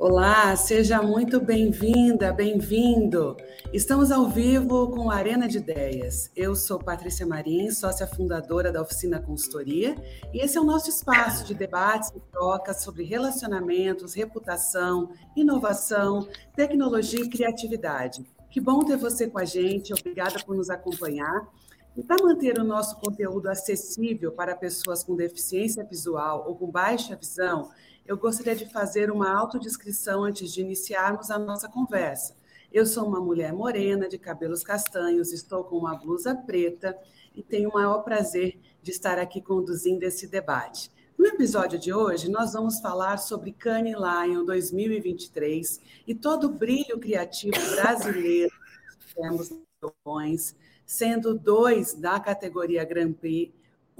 Olá, seja muito bem-vinda, bem-vindo. Estamos ao vivo com a Arena de Ideias. Eu sou Patrícia Marim, sócia fundadora da Oficina Consultoria, e esse é o nosso espaço de debates e trocas sobre relacionamentos, reputação, inovação, tecnologia e criatividade. Que bom ter você com a gente, obrigada por nos acompanhar. E para manter o nosso conteúdo acessível para pessoas com deficiência visual ou com baixa visão, eu gostaria de fazer uma autodescrição antes de iniciarmos a nossa conversa. Eu sou uma mulher morena, de cabelos castanhos, estou com uma blusa preta e tenho o maior prazer de estar aqui conduzindo esse debate. No episódio de hoje, nós vamos falar sobre Cannes Lion 2023 e todo o brilho criativo brasileiro que temos sendo dois da categoria Grand Prix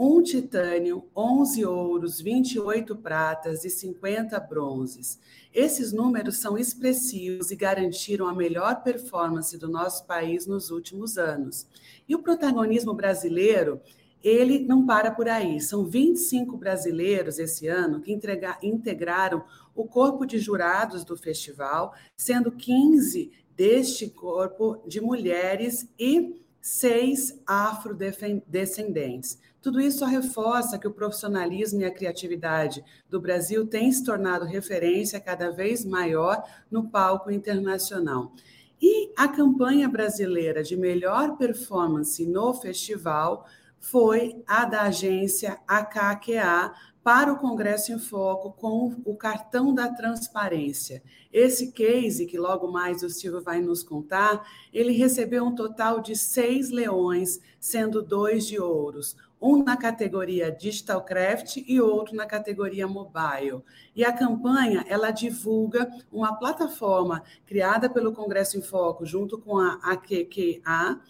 um titânio, 11 ouros, 28 pratas e 50 bronzes. Esses números são expressivos e garantiram a melhor performance do nosso país nos últimos anos. E o protagonismo brasileiro, ele não para por aí. São 25 brasileiros esse ano que integraram o corpo de jurados do festival, sendo 15 deste corpo de mulheres e seis afrodescendentes. Tudo isso reforça que o profissionalismo e a criatividade do Brasil têm se tornado referência cada vez maior no palco internacional. E a campanha brasileira de melhor performance no festival foi a da agência AKQA, para o Congresso em Foco com o cartão da transparência. Esse case, que logo mais o Silvio vai nos contar, ele recebeu um total de seis leões, sendo dois de ouros, um na categoria Digital Craft e outro na categoria Mobile. E a campanha, ela divulga uma plataforma criada pelo Congresso em Foco junto com a AQQA,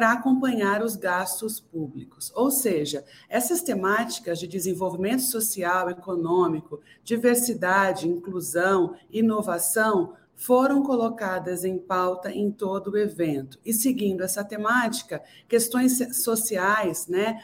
para acompanhar os gastos públicos. Ou seja, essas temáticas de desenvolvimento social, econômico, diversidade, inclusão, inovação foram colocadas em pauta em todo o evento. E seguindo essa temática, questões sociais, né,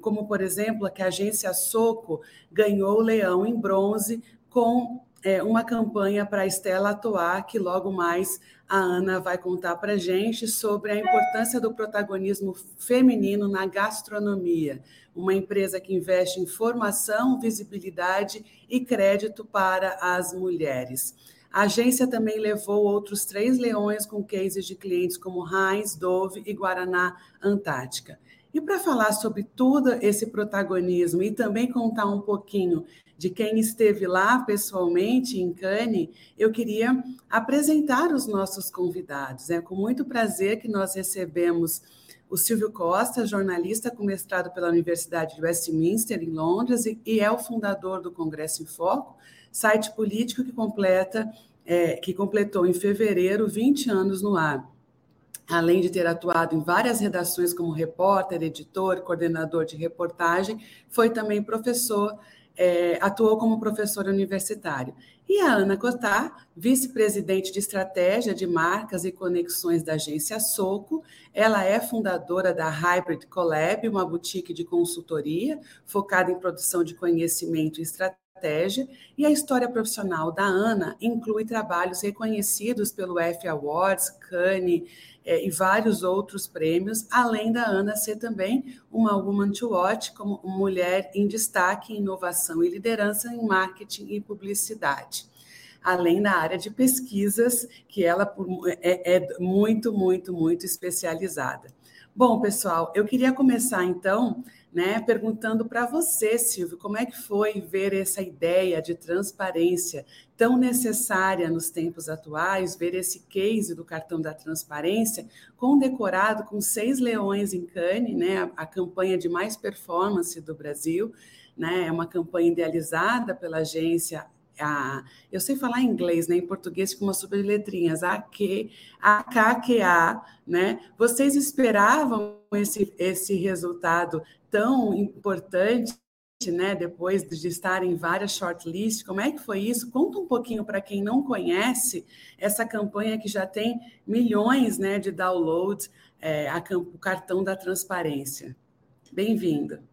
como por exemplo, que a agência Soco ganhou o leão em bronze com é, uma campanha para a Estela atuar, que logo mais a Ana vai contar para a gente sobre a importância do protagonismo feminino na gastronomia, uma empresa que investe em formação, visibilidade e crédito para as mulheres. A agência também levou outros três leões com cases de clientes como Heinz, Dove e Guaraná Antártica. E para falar sobre todo esse protagonismo e também contar um pouquinho de quem esteve lá pessoalmente em Cannes, eu queria apresentar os nossos convidados. É com muito prazer que nós recebemos o Silvio Costa, jornalista com mestrado pela Universidade de Westminster, em Londres, e é o fundador do Congresso em Foco, site político que completa, é, que completou em fevereiro 20 anos no ar. Além de ter atuado em várias redações como repórter, editor, coordenador de reportagem, foi também professor é, atuou como professora universitário. E a Ana Cotar, vice-presidente de estratégia de marcas e conexões da agência Soco, ela é fundadora da Hybrid Collab, uma boutique de consultoria focada em produção de conhecimento e estratégia, e a história profissional da Ana inclui trabalhos reconhecidos pelo F Awards, Cannes, é, e vários outros prêmios, além da Ana ser também uma Woman to Watch, como mulher em destaque em inovação e liderança em marketing e publicidade. Além da área de pesquisas, que ela é, é muito, muito, muito especializada. Bom, pessoal, eu queria começar então né, perguntando para você, Silvio, como é que foi ver essa ideia de transparência tão necessária nos tempos atuais, ver esse case do cartão da transparência condecorado com seis leões em Cannes, né, a, campanha de mais performance do Brasil, né, é uma campanha idealizada pela agência a, eu sei falar inglês, né? Em português com umas subletrinhas, a que, a KQA, né? Vocês esperavam esse, esse resultado tão importante, né? Depois de estar em várias shortlists, como é que foi isso? Conta um pouquinho para quem não conhece essa campanha que já tem milhões, né, de downloads, é, a, o cartão da transparência. Bem-vindo.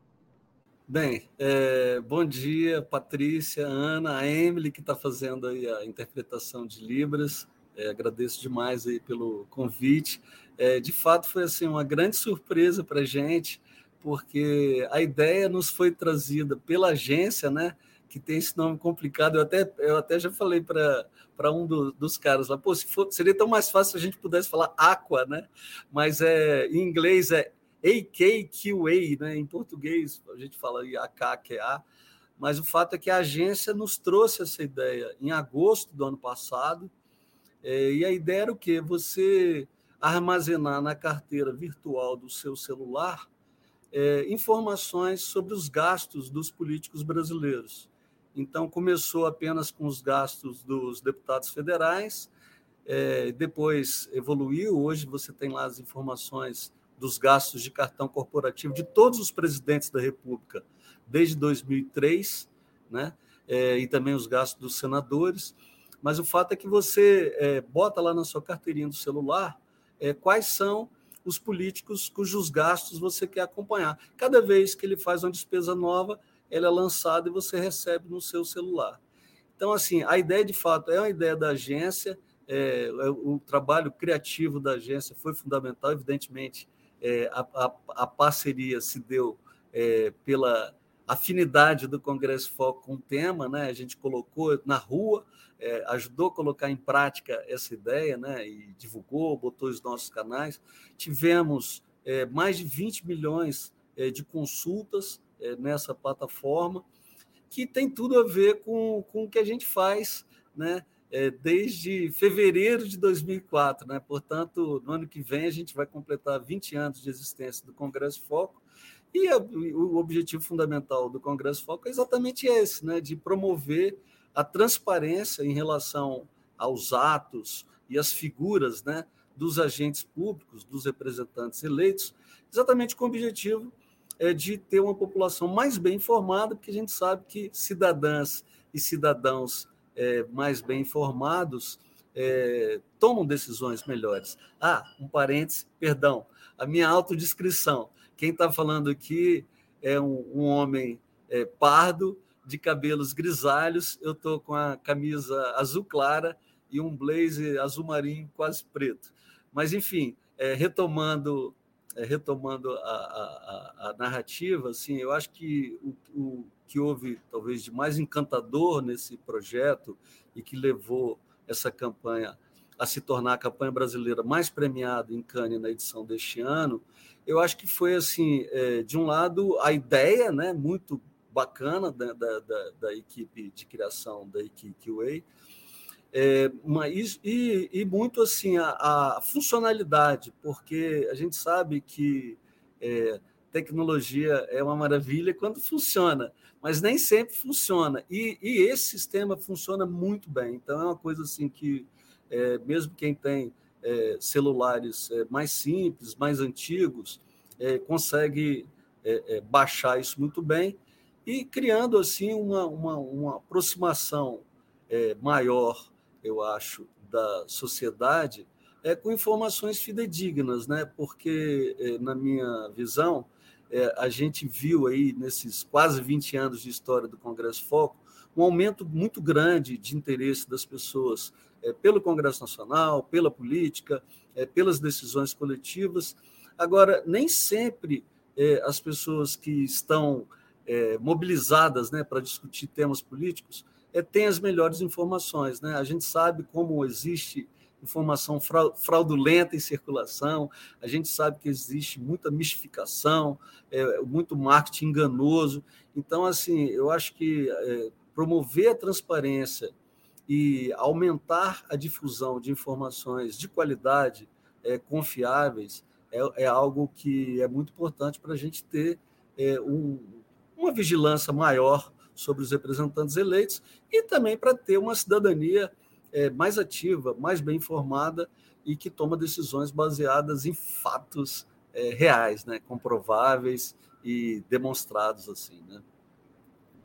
Bem, é, bom dia, Patrícia, Ana, a Emily, que está fazendo aí a interpretação de Libras. É, agradeço demais aí pelo convite. É, de fato, foi assim uma grande surpresa para a gente, porque a ideia nos foi trazida pela agência, né? Que tem esse nome complicado. Eu até, eu até já falei para um do, dos caras lá, pô, se for, seria tão mais fácil se a gente pudesse falar Aqua, né? Mas é, em inglês é AKQA, né? Em português a gente fala AKQA, mas o fato é que a agência nos trouxe essa ideia em agosto do ano passado, é, e a ideia era o quê? Você armazenar na carteira virtual do seu celular é, informações sobre os gastos dos políticos brasileiros. Então, começou apenas com os gastos dos deputados federais, é, depois evoluiu, hoje você tem lá as informações dos gastos de cartão corporativo de todos os presidentes da República desde 2003, né? É, e também os gastos dos senadores. Mas o fato é que você é, bota lá na sua carteirinha do celular é, quais são os políticos cujos gastos você quer acompanhar. Cada vez que ele faz uma despesa nova, ela é lançada e você recebe no seu celular. Então, assim, a ideia de fato é uma ideia da agência, é, é o trabalho criativo da agência foi fundamental, evidentemente, é, a, a, a, parceria se deu é, pela afinidade do Congresso Foco com o tema, né? a gente colocou na rua, é, ajudou a colocar em prática essa ideia né? e divulgou, botou os nossos canais. Tivemos é, mais de 20 milhões é, de consultas é, nessa plataforma, que tem tudo a ver com, com o que a gente faz, né? É, desde fevereiro de 2004. Né? Portanto, no ano que vem, a gente vai completar 20 anos de existência do Congresso Foco. E a, o objetivo fundamental do Congresso Foco é exatamente esse, né? de promover a transparência em relação aos atos e às figuras né? dos agentes públicos, dos representantes eleitos, exatamente com o objetivo é, de ter uma população mais bem informada, porque a gente sabe que cidadãs e cidadãos é, mais bem informados é, tomam decisões melhores. Ah, um parêntese, perdão, a minha autodescrição. Quem está falando aqui é um, um homem é, pardo, de cabelos grisalhos, eu estou com a camisa azul clara e um blazer azul marinho quase preto. Mas, enfim, é, retomando retomando a, a, a, narrativa, assim, eu acho que o, o, que houve talvez de mais encantador nesse projeto e que levou essa campanha a se tornar a campanha brasileira mais premiada em Cannes na edição deste ano, eu acho que foi assim, é, de um lado a ideia, né, muito bacana da, da, da, da equipe de criação da equipe Way, é, e, e, muito assim a, a, funcionalidade, porque a gente sabe que é, tecnologia é uma maravilha quando funciona, mas nem sempre funciona. E, e esse sistema funciona muito bem. Então é uma coisa assim que é, mesmo quem tem é, celulares é, mais simples, mais antigos, é, consegue baixar isso muito bem e criando assim uma, uma, uma aproximação maior eu acho, da sociedade é com informações fidedignas, né? Porque, é, na minha visão, é, a gente viu aí nesses quase 20 anos de história do Congresso Foco um aumento muito grande de interesse das pessoas é, pelo Congresso Nacional, pela política, pelas decisões coletivas. Agora, nem sempre as pessoas que estão mobilizadas né, para discutir temas políticos é, tem as melhores informações. Né? A gente sabe como existe informação fraudulenta em circulação, a gente sabe que existe muita mistificação, é, muito marketing enganoso. Então, assim, eu acho que é, promover a transparência e aumentar a difusão de informações de qualidade, é, confiáveis, é, é algo que é muito importante para a gente ter é, um, uma vigilância maior sobre os representantes eleitos e também para ter uma cidadania é, mais ativa, mais bem informada e que toma decisões baseadas em fatos é, reais, né, comprováveis e demonstrados assim, né?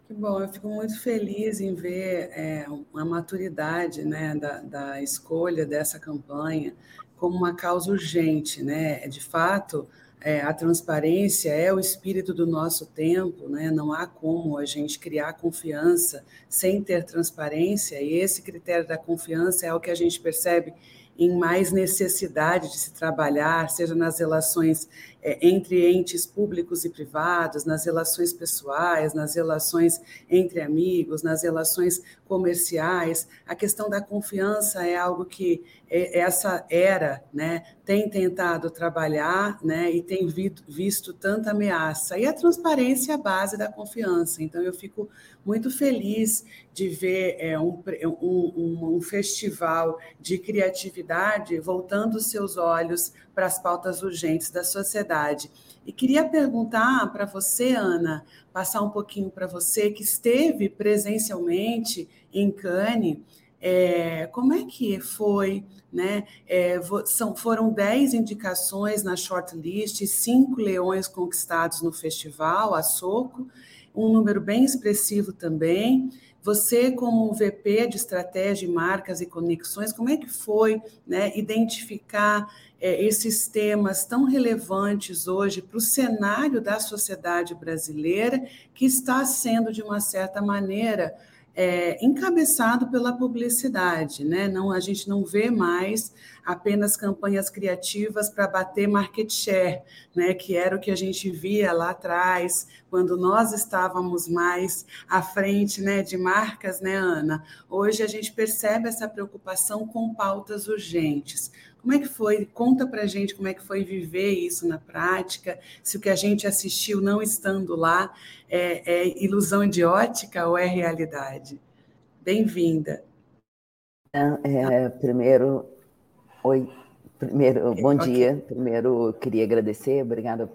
Que bom, eu fico muito feliz em ver é, a maturidade né, da, da escolha dessa campanha como uma causa urgente, né? De fato, é, a transparência é o espírito do nosso tempo, né? não há como a gente criar confiança sem ter transparência, e esse critério da confiança é o que a gente percebe em mais necessidade de se trabalhar, seja nas relações é, entre entes públicos e privados, nas relações pessoais, nas relações entre amigos, nas relações comerciais. A questão da confiança é algo que é, essa era né, tem tentado trabalhar né, e tem visto tanta ameaça. E a transparência é a base da confiança. Então, eu fico muito feliz de ver é, um, um, um festival de criatividade voltando seus olhos para as pautas urgentes da sociedade. E queria perguntar para você, Ana, passar um pouquinho para você que esteve presencialmente em Cannes, é, como é que foi, né? É, são, foram 10 indicações na shortlist, cinco leões conquistados no festival, a Soco, um número bem expressivo também. Você, como VP de estratégia, marcas e conexões, como é que foi né, identificar é, esses temas tão relevantes hoje para o cenário da sociedade brasileira, que está sendo, de uma certa maneira, é, encabeçado pela publicidade, né? Não, a gente não vê mais apenas campanhas criativas para bater market share, né? Que era o que a gente via lá atrás, quando nós estávamos mais à frente, né? De marcas, né, Ana? Hoje a gente percebe essa preocupação com pautas urgentes. Como é que foi? Conta para gente como é que foi viver isso na prática, se o que a gente assistiu não estando lá é, é ilusão de ótica ou é realidade. Bem-vinda. É, primeiro, oi, primeiro, bom okay. dia. Primeiro, queria agradecer, obrigada,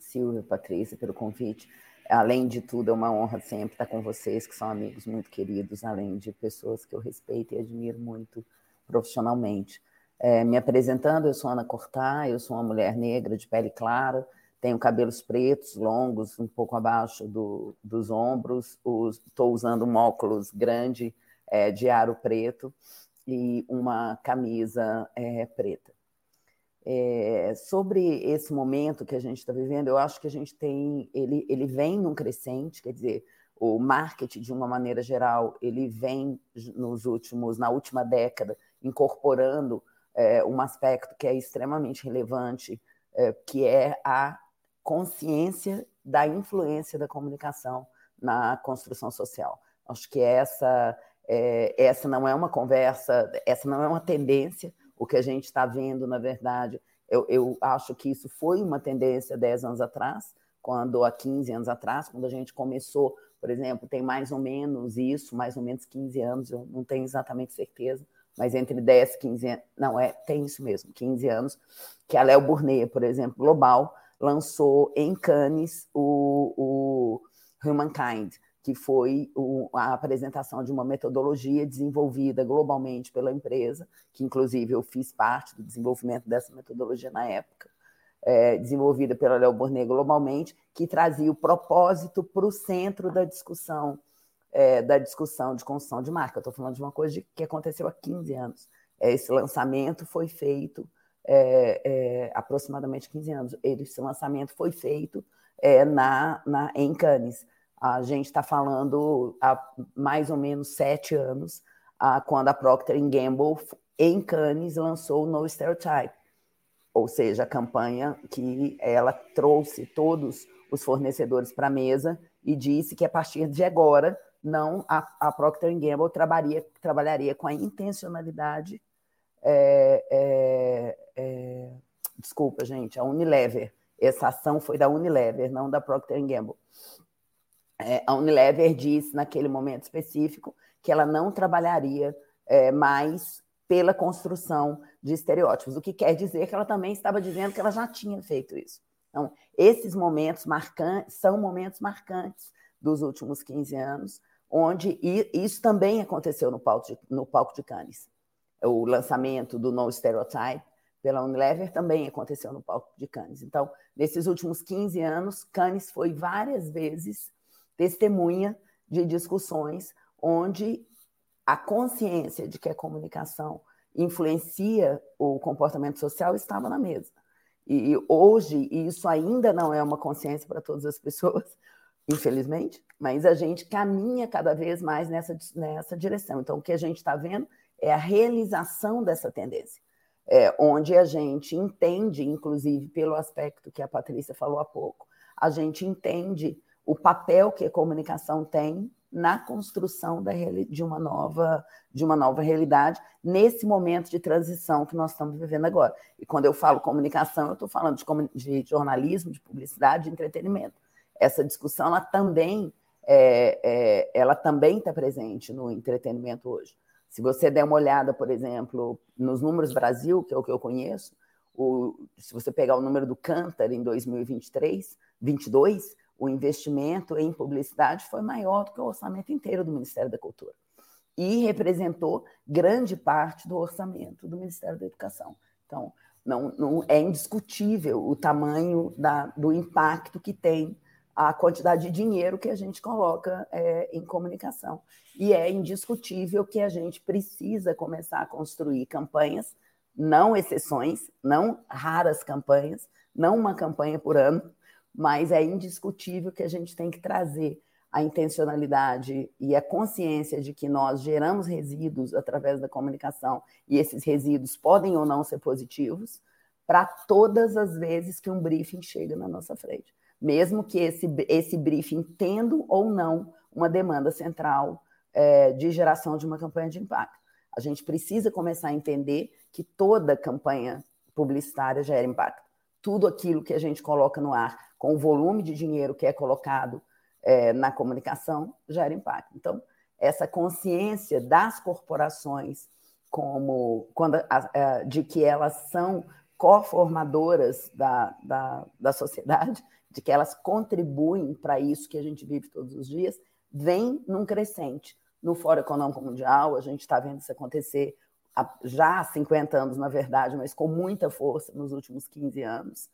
Silvia, Patrícia, pelo convite. Além de tudo, é uma honra sempre estar com vocês, que são amigos muito queridos, além de pessoas que eu respeito e admiro muito profissionalmente. É, me apresentando, eu sou Ana Cortá, eu sou uma mulher negra de pele clara, tenho cabelos pretos, longos, um pouco abaixo do, dos ombros, estou usando um óculos grande é, de aro preto e uma camisa é, preta. É, sobre esse momento que a gente está vivendo, eu acho que a gente tem, ele, ele vem num crescente, quer dizer, o marketing de uma maneira geral, ele vem nos últimos, na última década, incorporando é, um aspecto que é extremamente relevante, é, que é a consciência da influência da comunicação na construção social. Acho que essa, é, essa não é uma conversa, essa não é uma tendência. O que a gente está vendo, na verdade, eu, eu acho que isso foi uma tendência 10 anos atrás, quando há 15 anos atrás, quando a gente começou, por exemplo, tem mais ou menos isso, mais ou menos 15 anos, eu não tenho exatamente certeza, mas entre 10 e 15 anos, não, é, tem isso mesmo, 15 anos, que a Léo Burnet, por exemplo, Global, lançou em Cannes o, o Humankind, que foi o, a apresentação de uma metodologia desenvolvida globalmente pela empresa, que inclusive eu fiz parte do desenvolvimento dessa metodologia na época, é, desenvolvida pela Léo Burnet globalmente, que trazia o propósito para o centro da discussão é, da discussão de construção de marca. Estou falando de uma coisa de, que aconteceu há 15 anos. É, esse lançamento foi feito é, é aproximadamente 15 anos. Esse lançamento foi feito é, na, na, em Cannes. A gente está falando há mais ou menos sete anos, a, quando a Procter Gamble, em Cannes, lançou o No Stereotype, ou seja, a campanha que ela trouxe todos os fornecedores para a mesa e disse que a partir de agora não a, a Procter Gamble trabalharia, trabalharia com a intencionalidade. É, é, é, desculpa, gente, a Unilever. Essa ação foi da Unilever, não da Procter Gamble. É, a Unilever disse, naquele momento específico, que ela não trabalharia é, mais pela construção de estereótipos, o que quer dizer que ela também estava dizendo que ela já tinha feito isso. Então, esses momentos marcantes são momentos marcantes dos últimos 15 anos, onde isso também aconteceu no palco de, no palco de Cannes. O lançamento do No Stereotype pela Unilever também aconteceu no palco de Cannes. Então, nesses últimos 15 anos, Cannes foi várias vezes testemunha de discussões onde a consciência de que a comunicação influencia o comportamento social estava na mesa. E hoje isso ainda não é uma consciência para todas as pessoas, infelizmente, mas a gente caminha cada vez mais nessa, nessa direção. Então, o que a gente está vendo é a realização dessa tendência, é, onde a gente entende, inclusive pelo aspecto que a Patrícia falou há pouco, a gente entende o papel que a comunicação tem na construção da, de, uma nova, de uma nova realidade, nesse momento de transição que nós estamos vivendo agora. E quando eu falo comunicação, eu estou falando de, de, jornalismo, de publicidade, de entretenimento. Essa discussão ela também é, é, ela também está presente no entretenimento hoje. Se você der uma olhada, por exemplo, nos números Brasil, que é o que eu conheço, o, se você pegar o número do Cantar em 2023, 22, o investimento em publicidade foi maior do que o orçamento inteiro do Ministério da Cultura. E representou grande parte do orçamento do Ministério da Educação. Então, não, não é indiscutível o tamanho da, do impacto que tem a quantidade de dinheiro que a gente coloca é, em comunicação. E é indiscutível que a gente precisa começar a construir campanhas, não exceções, não raras campanhas, não uma campanha por ano, mas é indiscutível que a gente tem que trazer a intencionalidade e a consciência de que nós geramos resíduos através da comunicação e esses resíduos podem ou não ser positivos para todas as vezes que um briefing chega na nossa frente, mesmo que esse, esse briefing tendo ou não uma demanda central é, de geração de uma campanha de impacto. A gente precisa começar a entender que toda campanha publicitária gera impacto. Tudo aquilo que a gente coloca no ar com o volume de dinheiro que é colocado é, na comunicação, gera impacto. Então, essa consciência das corporações como quando, de que elas são coformadoras da, da, da sociedade, de que elas contribuem para isso que a gente vive todos os dias, vem num crescente. No Fórum Econômico Mundial, a gente está vendo isso acontecer já há 50 anos, na verdade, mas com muita força nos últimos 15 anos.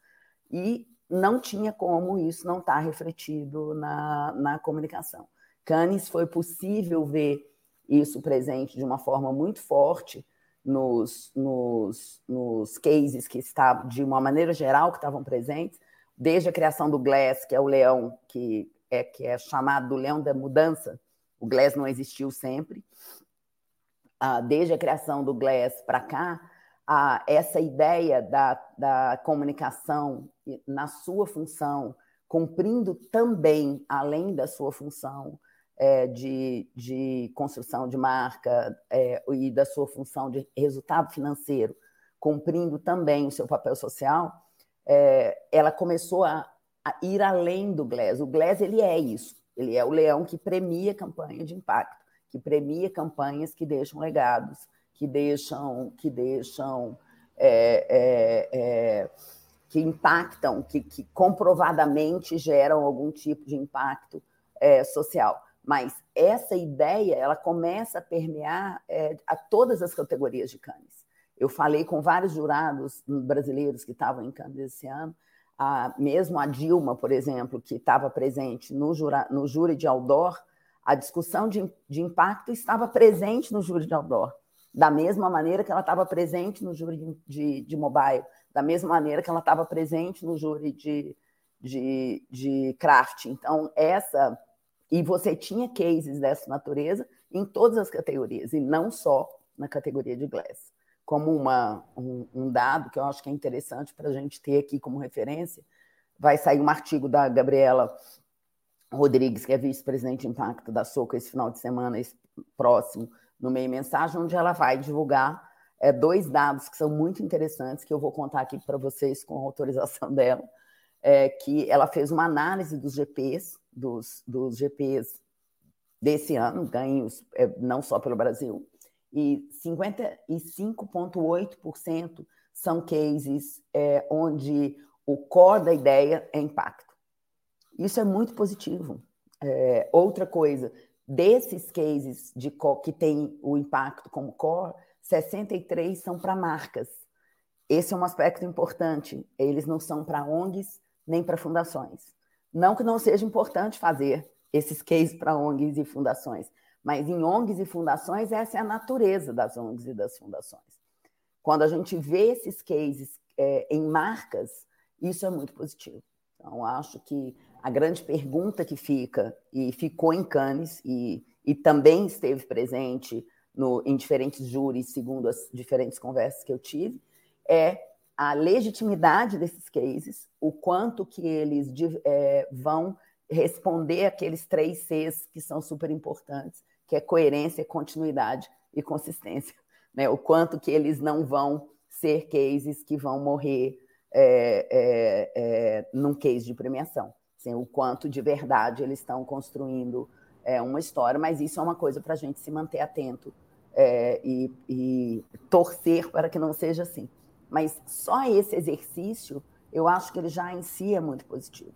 E não tinha como isso não estar tá refletido na, na comunicação. Cannes foi possível ver isso presente de uma forma muito forte nos, nos, nos cases que estavam, de uma maneira geral, que estavam presentes, desde a criação do Glass, que é o leão que é, que é chamado do leão da mudança, o Glass não existiu sempre, ah, desde a criação do Glass para cá, essa ideia da, da comunicação na sua função, cumprindo também, além da sua função é, de, de construção de marca é, e da sua função de resultado financeiro, cumprindo também o seu papel social, é, ela começou a, a, ir além do Glass. O Glass ele é isso, ele é o leão que premia campanha de impacto, que premia campanhas que deixam legados, que deixam, que deixam, é, é, é, que impactam, que, que, comprovadamente geram algum tipo de impacto é, social. Mas essa ideia, ela começa a permear é, a todas as categorias de Cannes. Eu falei com vários jurados brasileiros que estavam em Cannes esse ano, a, mesmo a Dilma, por exemplo, que estava presente no, jura, no júri de Aldor, a discussão de, de impacto estava presente no júri de Aldor da mesma maneira que ela estava presente no júri de, de mobile, da mesma maneira que ela estava presente no júri de, de, de craft. Então, essa. E você tinha cases dessa natureza em todas as categorias, e não só na categoria de Glass. Como uma, um, um dado que eu acho que é interessante para a gente ter aqui como referência, vai sair um artigo da Gabriela Rodrigues, que é vice-presidente de impacto da Soco esse final de semana esse próximo, no meio mensagem, onde ela vai divulgar é, dois dados que são muito interessantes, que eu vou contar aqui para vocês com autorização dela, é, que ela fez uma análise dos GPs, dos, dos GPs desse ano, ganhos é, não só pelo Brasil, e 55,8% são cases é, onde o core da ideia é impacto. Isso é muito positivo. É, outra coisa, Desses cases de que tem o impacto como core, 63 são para marcas. Esse é um aspecto importante. Eles não são para ONGs nem para fundações. Não que não seja importante fazer esses cases para ONGs e fundações, mas em ONGs e fundações, essa é a natureza das ONGs e das fundações. Quando a gente vê esses cases é, em marcas, isso é muito positivo. Então, acho que a grande pergunta que fica, e ficou em Cannes, e, e também esteve presente no, em diferentes júris, segundo as diferentes conversas que eu tive, é a legitimidade desses cases, o quanto que eles é, vão responder aqueles três Cs que são super importantes, que é coerência, continuidade e consistência. Né? O quanto que eles não vão ser cases que vão morrer é, é, é, num case de premiação. Assim, o quanto de verdade eles estão construindo é, uma história, mas isso é uma coisa para a gente se manter atento é, e, e torcer para que não seja assim. Mas só esse exercício, eu acho que ele já em si é muito positivo.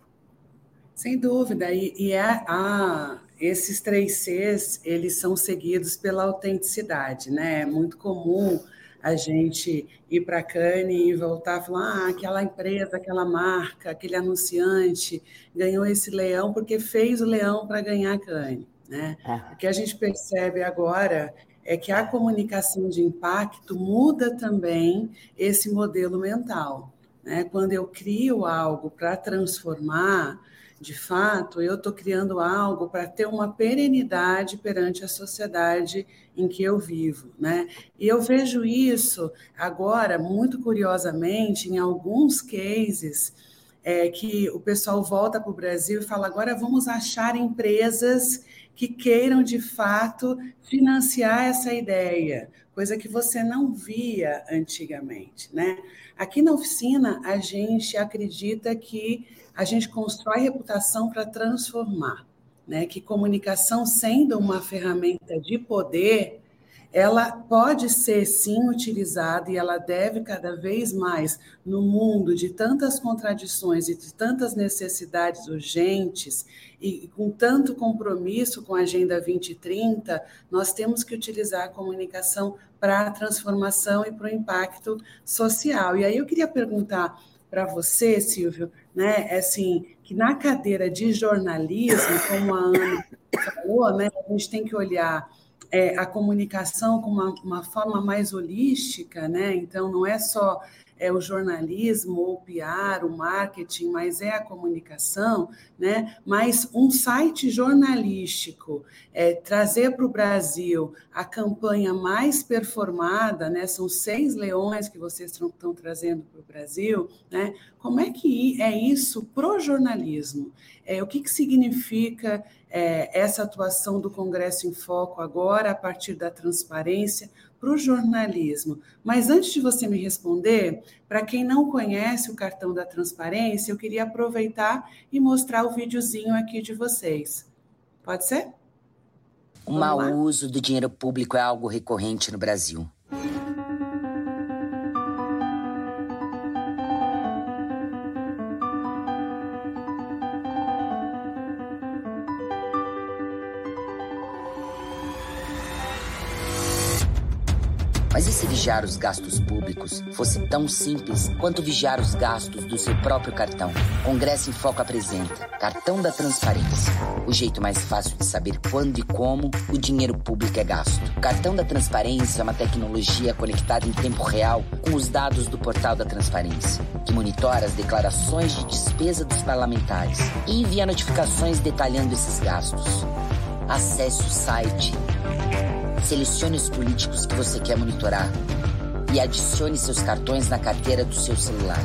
Sem dúvida, e, e é, a, esses três Cs, eles são seguidos pela autenticidade, né? É muito comum a gente ir para a Cane e voltar e falar, ah, aquela empresa, aquela marca, aquele anunciante ganhou esse leão porque fez o leão para ganhar a Cane. Né? É. O que a gente percebe agora é que a comunicação de impacto muda também esse modelo mental. Né? Quando eu crio algo para transformar, de fato, eu estou criando algo para ter uma perenidade perante a sociedade em que eu vivo, né? E eu vejo isso agora, muito curiosamente, em alguns cases, é, que o pessoal volta para o Brasil e fala: agora vamos achar empresas que queiram de fato financiar essa ideia, coisa que você não via antigamente, né? Aqui na oficina a gente acredita que a gente constrói reputação para transformar, né? Que comunicação sendo uma ferramenta de poder, ela pode ser sim utilizada e ela deve cada vez mais no mundo de tantas contradições e de tantas necessidades urgentes e com tanto compromisso com a Agenda 2030, nós temos que utilizar a comunicação para a transformação e para o impacto social. E aí eu queria perguntar para você, Silvio, né, é assim, que na cadeira de jornalismo, como a Ana falou, né, a gente tem que olhar é, a comunicação com uma, uma forma mais holística, né? Então não é só é o jornalismo, ou o PR, o marketing, mas é a comunicação, né? Mas um site jornalístico, é, trazer para o Brasil a campanha mais performada, né? São seis leões que vocês estão trazendo para o Brasil, né? Como é que é isso pro jornalismo? É, o que, que significa é, essa atuação do Congresso em Foco agora, a partir da transparência? Para o jornalismo. Mas antes de você me responder, para quem não conhece o cartão da transparência, eu queria aproveitar e mostrar o videozinho aqui de vocês. Pode ser? O mau uso do dinheiro público é algo recorrente no Brasil. Mas e se vigiar os gastos públicos fosse tão simples quanto vigiar os gastos do seu próprio cartão? Congresso em Foco apresenta Cartão da Transparência. O jeito mais fácil de saber quando e como o dinheiro público é gasto. O Cartão da Transparência é uma tecnologia conectada em tempo real com os dados do Portal da Transparência, que monitora as declarações de despesa dos parlamentares e envia notificações detalhando esses gastos. Acesse o site Selecione os políticos que você quer monitorar e adicione seus cartões na carteira do seu celular.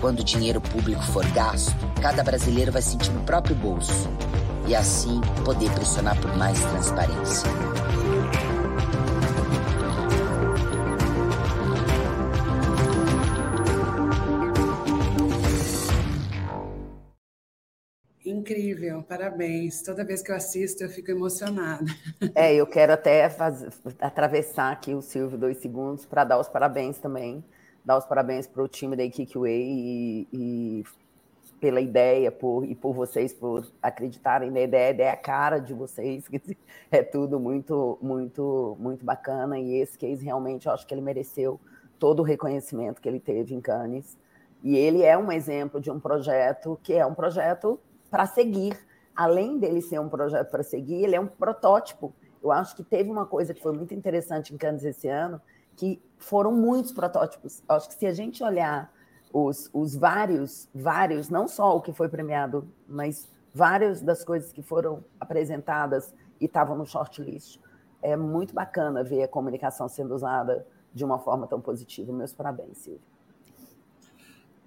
Quando o dinheiro público for gasto, cada brasileiro vai sentir no próprio bolso e assim poder pressionar por mais transparência. Parabéns. Toda vez que eu assisto, eu fico emocionada. É, eu quero até fazer, atravessar aqui o Silvio dois segundos para dar os parabéns também. Dar os parabéns para o time da Way e, e, pela ideia por, e por vocês por acreditarem na ideia. A ideia é a cara de vocês. É tudo muito, muito, muito bacana. E esse case realmente, eu acho que ele mereceu todo o reconhecimento que ele teve em Cannes. E ele é um exemplo de um projeto que é um projeto para seguir. Além dele ser um projeto para seguir, ele é um protótipo. Eu acho que teve uma coisa que foi muito interessante em Cannes esse ano, que foram muitos protótipos. Acho que se a gente olhar os, os vários, vários, não só o que foi premiado, mas várias das coisas que foram apresentadas e estavam no shortlist, é muito bacana ver a comunicação sendo usada de uma forma tão positiva. Meus parabéns, Silvio.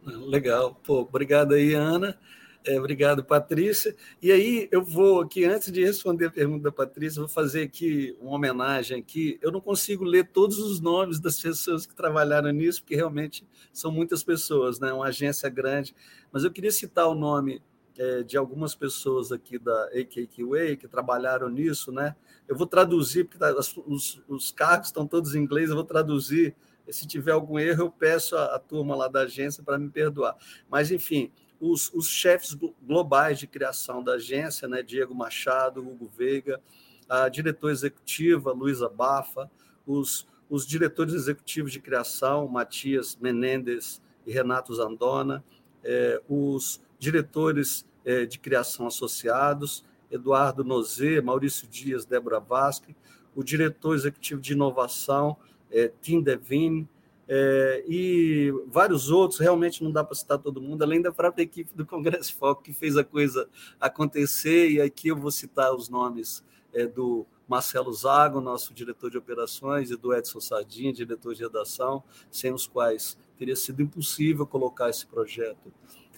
Legal. Pô, obrigado aí, Ana. É, obrigado, Patrícia. E aí, eu vou aqui, antes de responder a pergunta da Patrícia, vou fazer aqui uma homenagem aqui. Eu não consigo ler todos os nomes das pessoas que trabalharam nisso, porque realmente são muitas pessoas, né? Uma agência grande. Mas eu queria citar o nome é, de algumas pessoas aqui da AKQA que trabalharam nisso, né? Eu vou traduzir, porque tá, os, os cargos estão todos em inglês, eu vou traduzir. Se tiver algum erro, eu peço à, à turma lá da agência para me perdoar. Mas, enfim, os, os chefes globais de criação da agência, né, Diego Machado, Hugo Veiga, a diretora executiva, Luísa Bafa, os, os diretores executivos de criação, Matias Menendez e Renato Zandona, eh, os diretores eh, de criação associados, Eduardo Nozê, Maurício Dias, Débora Vasque, o diretor executivo de inovação, eh, Tim Devine, é, e vários outros, realmente não dá para citar todo mundo, além da própria equipe do Congresso Foco, que fez a coisa acontecer, e aqui eu vou citar os nomes é, do Marcelo Zago, nosso diretor de operações, e do Edson Sardinha, diretor de redação, sem os quais teria sido impossível colocar esse projeto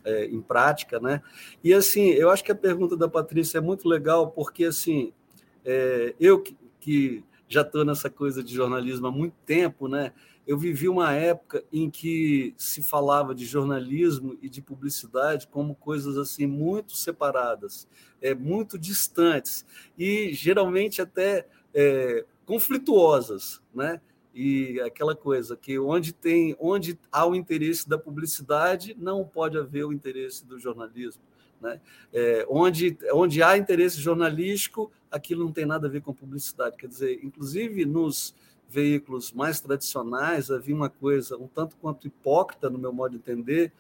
é, em prática, né? E assim, eu acho que a pergunta da Patrícia é muito legal, porque assim, é, eu que, que já estou nessa coisa de jornalismo há muito tempo, né? Eu vivi uma época em que se falava de jornalismo e de publicidade como coisas assim muito separadas, é, muito distantes e geralmente até é, conflituosas, né? E aquela coisa que onde tem, onde há o interesse da publicidade, não pode haver o interesse do jornalismo. Né? É, onde, onde há interesse jornalístico, aquilo não tem nada a ver com publicidade. Quer dizer, inclusive nos, veículos mais tradicionais havia uma coisa um tanto quanto hipócrita, no meu modo de entender,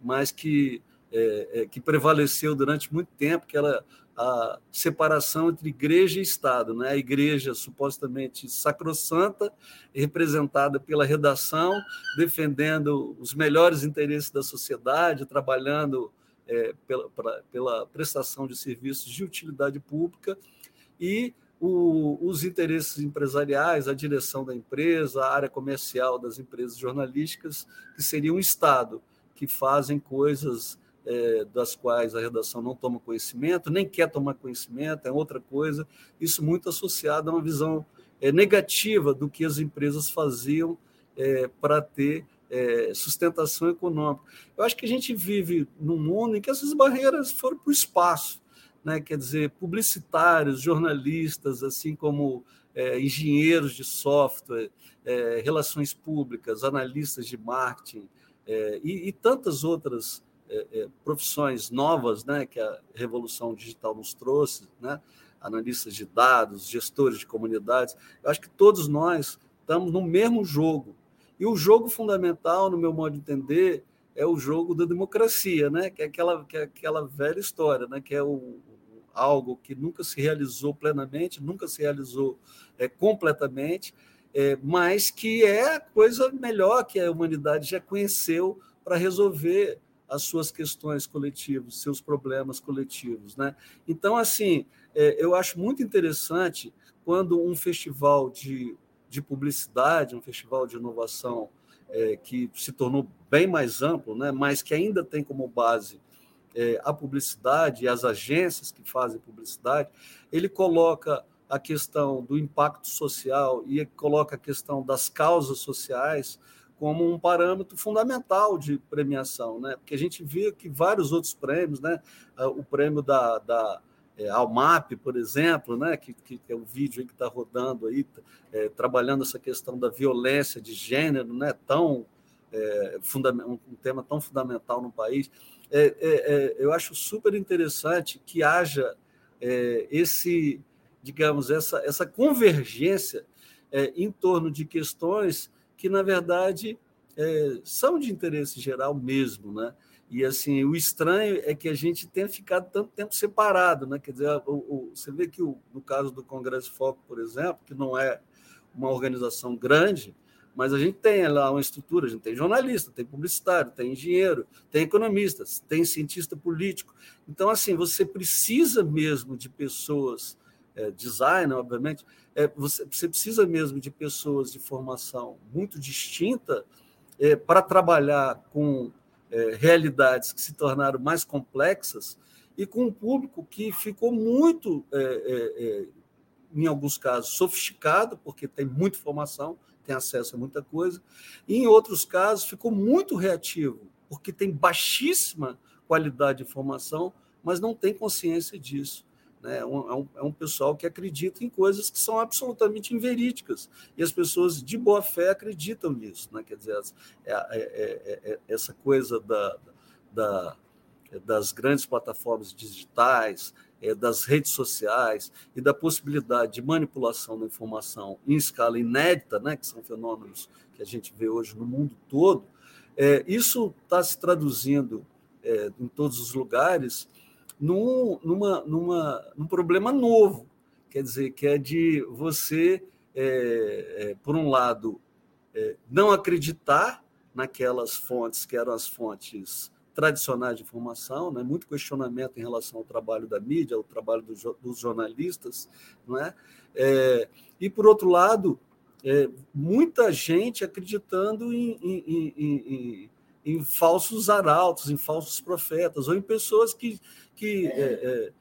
mas que, é, é, que prevaleceu durante muito tempo, que era a separação entre igreja e Estado. Né? A igreja supostamente sacrossanta, representada pela redação, defendendo os melhores interesses da sociedade, trabalhando é, pela, pra, pela prestação de serviços de utilidade pública, e o, os interesses empresariais, a direção da empresa, a área comercial das empresas jornalísticas, que seria um Estado, que fazem coisas é, das quais a redação não toma conhecimento, nem quer tomar conhecimento, é outra coisa. Isso muito associado a uma visão é, negativa do que as empresas faziam é, para ter é, sustentação econômica. Eu acho que a gente vive num mundo em que essas barreiras foram para o espaço né? quer dizer, publicitários, jornalistas, assim como é, engenheiros de software, é, relações públicas, analistas de marketing é, e, e, tantas outras é, é, profissões novas né, que a revolução digital nos trouxe, né? analistas de dados, gestores de comunidades. Eu acho que todos nós estamos no mesmo jogo. E o jogo fundamental, no meu modo de entender, é o jogo da democracia, né? que, é aquela, que é aquela velha história, né? que é o, algo que nunca se realizou plenamente, nunca se realizou é, completamente, é, mas que é a coisa melhor que a humanidade já conheceu para resolver as suas questões coletivas, seus problemas coletivos. Né? Então, assim, é, eu acho muito interessante quando um festival de, de publicidade, um festival de inovação é, que se tornou bem mais amplo, né, mas que ainda tem como base é, a publicidade e as agências que fazem publicidade, ele coloca a questão do impacto social e coloca a questão das causas sociais como um parâmetro fundamental de premiação, né? Porque a gente vê que vários outros prêmios, né? O prêmio da, da é, Almap, por exemplo, né? Que, que é o vídeo que está rodando aí, é, trabalhando essa questão da violência de gênero, né? Tão é, um tema tão fundamental no país é, é, é, eu acho super interessante que haja é, esse, digamos, essa, essa convergência é, em torno de questões que, na verdade, são de interesse geral mesmo, né? E assim, o estranho é que a gente tenha ficado tanto tempo separado, né? Quer dizer, o, o, você vê que o, no caso do Congresso Foco, por exemplo, que não é uma organização grande, mas a gente tem lá uma estrutura, a gente tem jornalista, tem publicitário, tem engenheiro, tem economista, tem cientista político. Então, assim, você precisa mesmo de pessoas, é, designer, obviamente, é, você, você precisa mesmo de pessoas de formação muito distinta é, para trabalhar com é, realidades que se tornaram mais complexas e com um público que ficou muito, é, é, é, em alguns casos, sofisticado, porque tem muita informação, tem acesso a muita coisa, e em outros casos ficou muito reativo, porque tem baixíssima qualidade de informação, mas não tem consciência disso. Né? É, um, é um pessoal que acredita em coisas que são absolutamente inverídicas, e as pessoas de boa fé acreditam nisso. Né? Quer dizer, é, é, é, essa coisa da, da das grandes plataformas digitais, é, das redes sociais e da possibilidade de manipulação da informação em escala inédita, né, que são fenômenos que a gente vê hoje no mundo todo, é, isso está se traduzindo é, em todos os lugares num, numa, numa, num problema novo, quer dizer, que é de você, é, é, por um lado, é, não acreditar naquelas fontes que eram as fontes tradicionais de informação, né? muito questionamento em relação ao trabalho da mídia, ao trabalho do, dos jornalistas, não é? é? e, por outro lado, é, muita gente acreditando em, em, em, em, falsos arautos, em falsos profetas, ou em pessoas que, que é,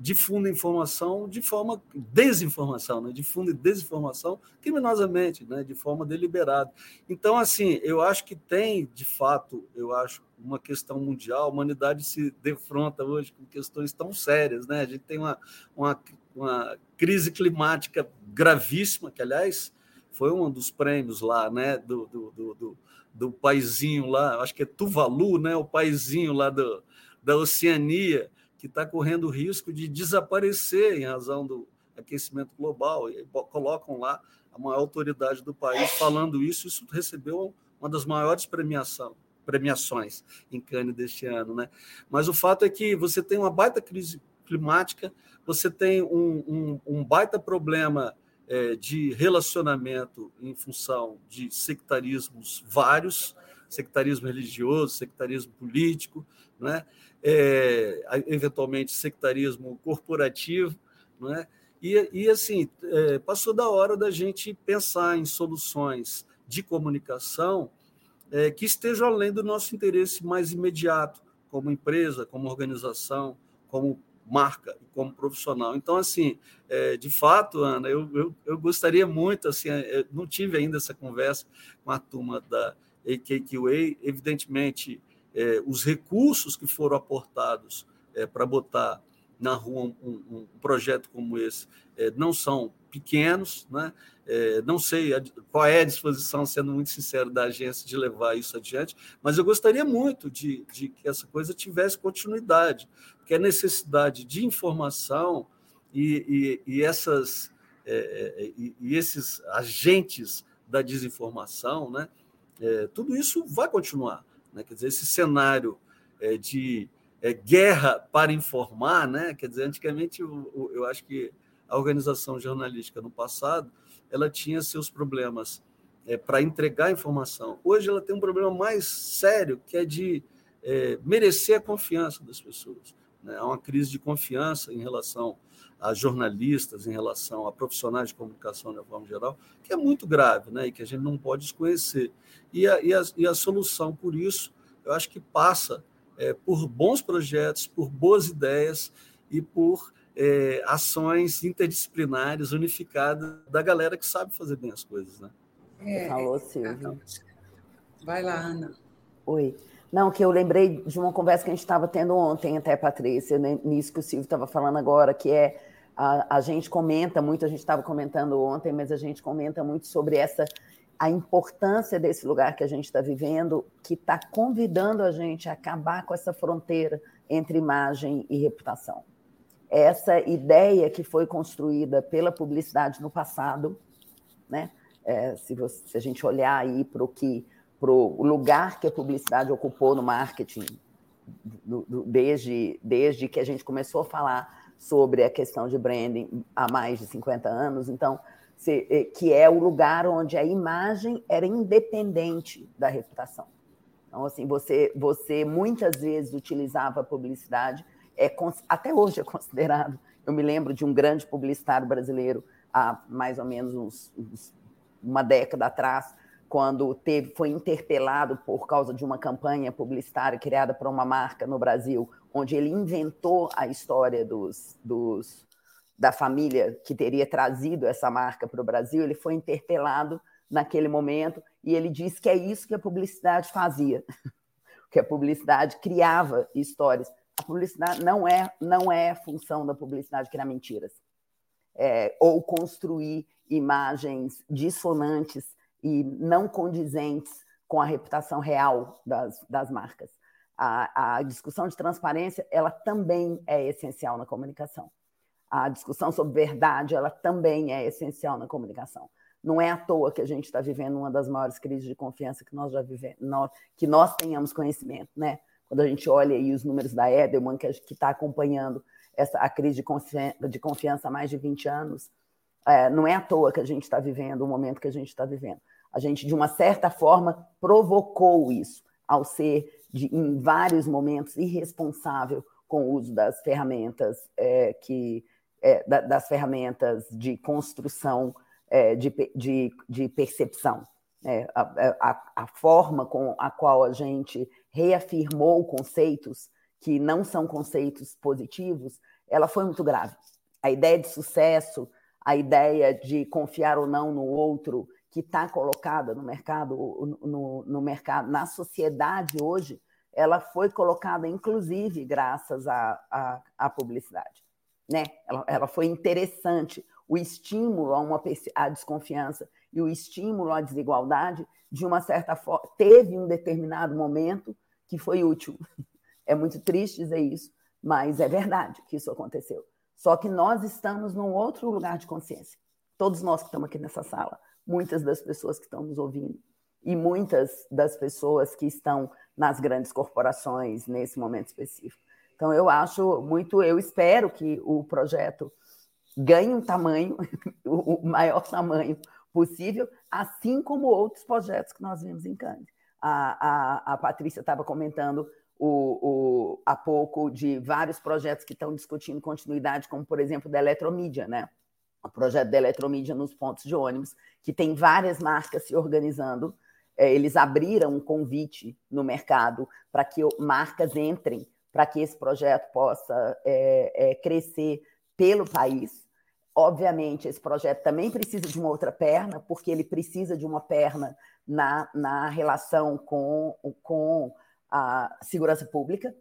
difundem informação de forma desinformação, né? difundem desinformação criminosamente, né? de forma deliberada. Então, assim, eu acho que tem, de fato, eu acho uma questão mundial, a humanidade se defronta hoje com questões tão sérias, né? A gente tem uma, uma, uma crise climática gravíssima, que, aliás, foi um dos prêmios lá, né? Do, do, do, do, do paizinho lá, acho que é Tuvalu, né? O paizinho lá do, da Oceania, que está correndo risco de desaparecer em razão do aquecimento global. E colocam lá a maior autoridade do país falando isso. Isso recebeu uma das maiores premiação, premiações em Cannes deste ano. Né? Mas o fato é que você tem uma baita crise climática, você tem um, um, um baita problema é, de relacionamento em função de sectarismos vários, sectarismo religioso, sectarismo político, né? é, eventualmente sectarismo corporativo, não é? E, e assim, é, passou da hora da gente pensar em soluções de comunicação é, que estejam além do nosso interesse mais imediato, como empresa, como organização, como marca e como profissional. Então, assim, é, de fato, Ana, eu, eu, eu gostaria muito, assim, é, não tive ainda essa conversa com a turma da AKQA, evidentemente, é, os recursos que foram aportados é, para botar na rua um, um, um projeto como esse é, não são pequenos, né? É, não sei qual é a disposição, sendo muito sincero, da agência de levar isso adiante, mas eu gostaria muito de, de que essa coisa tivesse continuidade, porque a necessidade de informação e, e, e essas, é, é, e, e, esses agentes da desinformação, né? Tudo isso vai continuar. Né? Quer dizer, esse cenário é, de é, guerra para informar, né? quer dizer, antigamente eu, eu acho que a organização jornalística no passado ela tinha seus problemas é, para entregar informação. Hoje ela tem um problema mais sério, que é de é, merecer a confiança das pessoas. Né? Há uma crise de confiança em relação a jornalistas, em relação a profissionais de comunicação de forma geral, que é muito grave né? e que a gente não pode desconhecer. E a, e a, e a solução, por isso, eu acho que passa é, por bons projetos, por boas ideias e por é, ações interdisciplinares, unificadas, da galera que sabe fazer bem as coisas. Né? É, Falou, Silvio. Vai lá, Ana. Oi. Não, que eu lembrei de uma conversa que a gente estava tendo ontem, até, Patrícia, né, nisso que o Silvio estava falando agora, que é a, a gente comenta muito, a gente estava comentando ontem, mas a gente comenta muito sobre essa a importância desse lugar que a gente está vivendo, que está convidando a gente a acabar com essa fronteira entre imagem e reputação. Essa ideia que foi construída pela publicidade no passado, né? É, se, você, se, a gente olhar aí para o que para o lugar que a publicidade ocupou no marketing do, do, desde, desde que a gente começou a falar sobre a questão de branding há mais de 50 anos, então eh, que é o lugar onde a imagem era independente da reputação. Então, assim, você, você muitas vezes utilizava a publicidade, é, até hoje é considerado. Eu me lembro de um grande publicitário brasileiro, há mais ou menos uns, uns, uma década atrás, quando teve, foi interpelado por causa de uma campanha publicitária criada por uma marca no Brasil, onde ele inventou a história dos, dos da família que teria trazido essa marca para o Brasil, ele foi interpelado naquele momento e ele disse que é isso que a publicidade fazia, que a publicidade criava histórias. A publicidade não é não é função da publicidade criar mentiras é, ou construir imagens dissonantes e não condizentes com a reputação real das, das marcas. A, a discussão de transparência ela também é essencial na comunicação. A discussão sobre verdade ela também é essencial na comunicação. Não é à toa que a gente está vivendo uma das maiores crises de confiança que nós já vivemos, nós, que nós tenhamos conhecimento, né? Quando a gente olha aí os números da Edelman, que está acompanhando essa, a crise de confiança, de confiança há mais de 20 anos, é, não é à toa que a gente está vivendo o momento que a gente está vivendo. A gente, de uma certa forma, provocou isso, ao ser, de, em vários momentos, irresponsável com o uso das ferramentas é, que é, das ferramentas de construção é, de, de, de, percepção. É, a, a, a, forma com a qual a gente reafirmou conceitos que não são conceitos positivos, ela foi muito grave. A ideia de sucesso, a ideia de confiar ou não no outro, que está colocada no mercado, no, no, mercado, na sociedade hoje, ela foi colocada, inclusive, graças à, publicidade. Né? Ela, ela foi interessante o estímulo a uma à desconfiança e o estímulo à desigualdade, de uma certa forma, teve um determinado momento que foi útil. É muito triste dizer isso, mas é verdade que isso aconteceu. Só que nós estamos num outro lugar de consciência. Todos nós que estamos aqui nessa sala, muitas das pessoas que estão nos ouvindo e muitas das pessoas que estão nas grandes corporações nesse momento específico. Então eu acho muito, eu espero que o projeto ganhe um tamanho, o maior tamanho possível, assim como outros projetos que nós vimos em Cannes. A, a, a Patrícia estava comentando o, o, há pouco de vários projetos que estão discutindo continuidade, como, por exemplo, da eletromídia, né? O projeto da eletromídia nos pontos de ônibus, que tem várias marcas se organizando. É, eles abriram um convite no mercado para que marcas entrem, para que esse projeto possa é, é, crescer pelo país. Obviamente, esse projeto também precisa de uma outra perna, porque ele precisa de uma perna na, na relação com, com a segurança pública.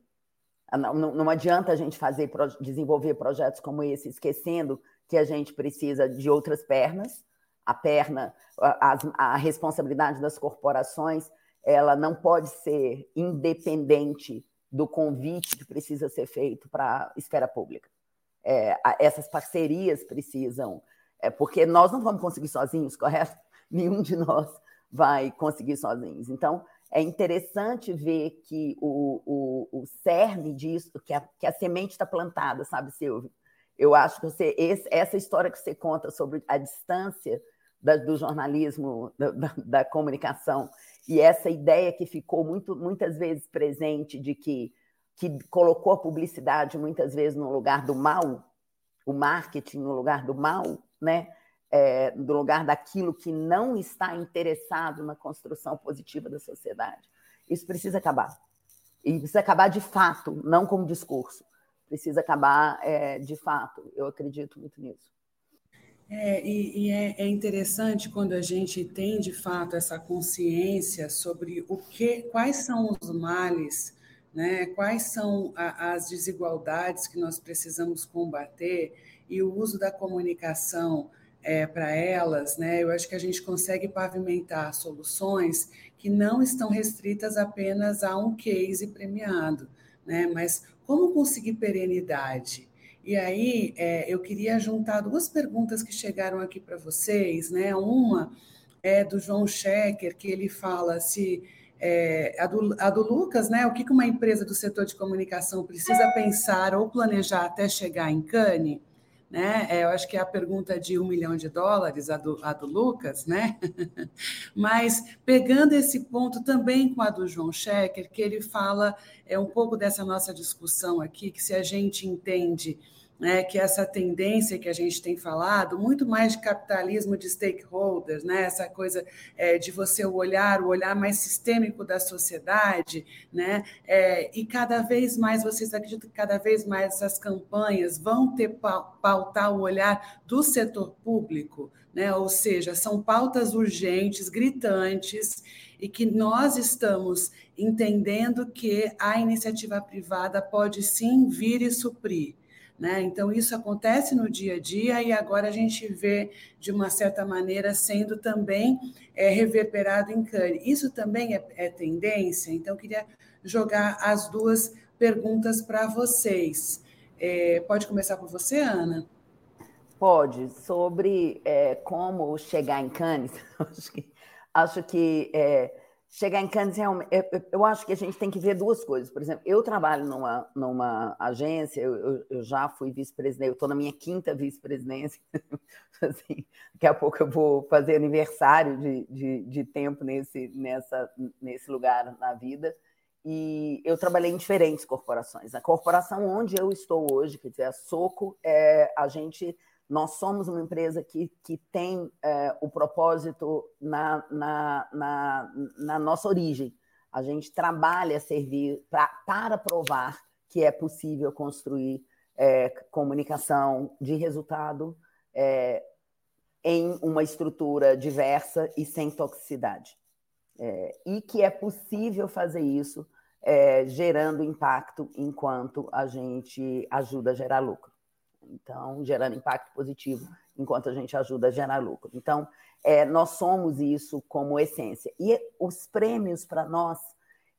Não, não, não adianta a gente fazer, desenvolver projetos como esse, esquecendo que a gente precisa de outras pernas. A perna, a, a responsabilidade das corporações, ela não pode ser independente do convite que precisa ser feito para a esfera pública é, essas parcerias precisam, é, porque nós não vamos conseguir sozinhos, correto? Nenhum de nós vai conseguir sozinhos. Então, é interessante ver que o, o, o cerne disso, que a, que a semente está plantada, sabe, Silvio? Eu acho que você, esse, essa história que você conta sobre a distância da, do jornalismo, da, da, da, comunicação, e essa ideia que ficou muito, muitas vezes presente de que que colocou a publicidade muitas vezes no lugar do mal, o marketing no lugar do mal, né? É, no lugar daquilo que não está interessado na construção positiva da sociedade. Isso precisa acabar. E precisa acabar de fato, não como discurso. Precisa acabar é, de fato. Eu acredito muito nisso. É, e, e é, é, interessante quando a gente tem de fato essa consciência sobre o que, quais são os males né? quais são a, as desigualdades que nós precisamos combater e o uso da comunicação é, para elas, né? eu acho que a gente consegue pavimentar soluções que não estão restritas apenas a um case premiado, né? mas como conseguir perenidade? E aí é, eu queria juntar duas perguntas que chegaram aqui para vocês, né? Uma é do João Schecker, que ele fala se é, a, do, a do Lucas, né? O que uma empresa do setor de comunicação precisa pensar ou planejar até chegar em Cannes? Né? É, eu acho que é a pergunta de um milhão de dólares, a do, a do Lucas, né? Mas pegando esse ponto também com a do João Schecker, que ele fala é um pouco dessa nossa discussão aqui, que se a gente entende né, que essa tendência que a gente tem falado, muito mais de capitalismo de stakeholders, né, essa coisa é, de você olhar, o olhar mais sistêmico da sociedade, né, é, e cada vez mais, vocês acreditam que cada vez mais essas campanhas vão ter pautar o olhar do setor público, né, ou seja, são pautas urgentes, gritantes, e que nós estamos entendendo que a iniciativa privada pode sim vir e suprir. Né? Então, isso acontece no dia a dia e agora a gente vê, de uma certa maneira, sendo também é, reverberado em Cannes. Isso também é, é tendência? Então, queria jogar as duas perguntas para vocês. É, pode começar por você, Ana? Pode. Sobre é, como chegar em Cannes, acho que, acho que é, chegar em Cannes realmente. Eu acho que a gente tem que ver duas coisas. Por exemplo, eu trabalho numa, numa agência, eu, eu já fui vice-presidente, eu estou na minha quinta vice-presidência. assim, daqui a pouco eu vou fazer aniversário de, de, de, tempo nesse, nessa, nesse lugar na vida. E eu trabalhei em diferentes corporações. A corporação onde eu estou hoje, quer dizer, a Soco, é, a gente nós somos uma empresa que, que tem é, o propósito na, na, na, na, nossa origem. A gente trabalha a servir pra, para provar que é possível construir é, comunicação de resultado é, em uma estrutura diversa e sem toxicidade. É, e que é possível fazer isso é, gerando impacto enquanto a gente ajuda a gerar lucro então gerando impacto positivo enquanto a gente ajuda a gerar lucro. Então, é, nós somos isso como essência. E os prêmios para nós,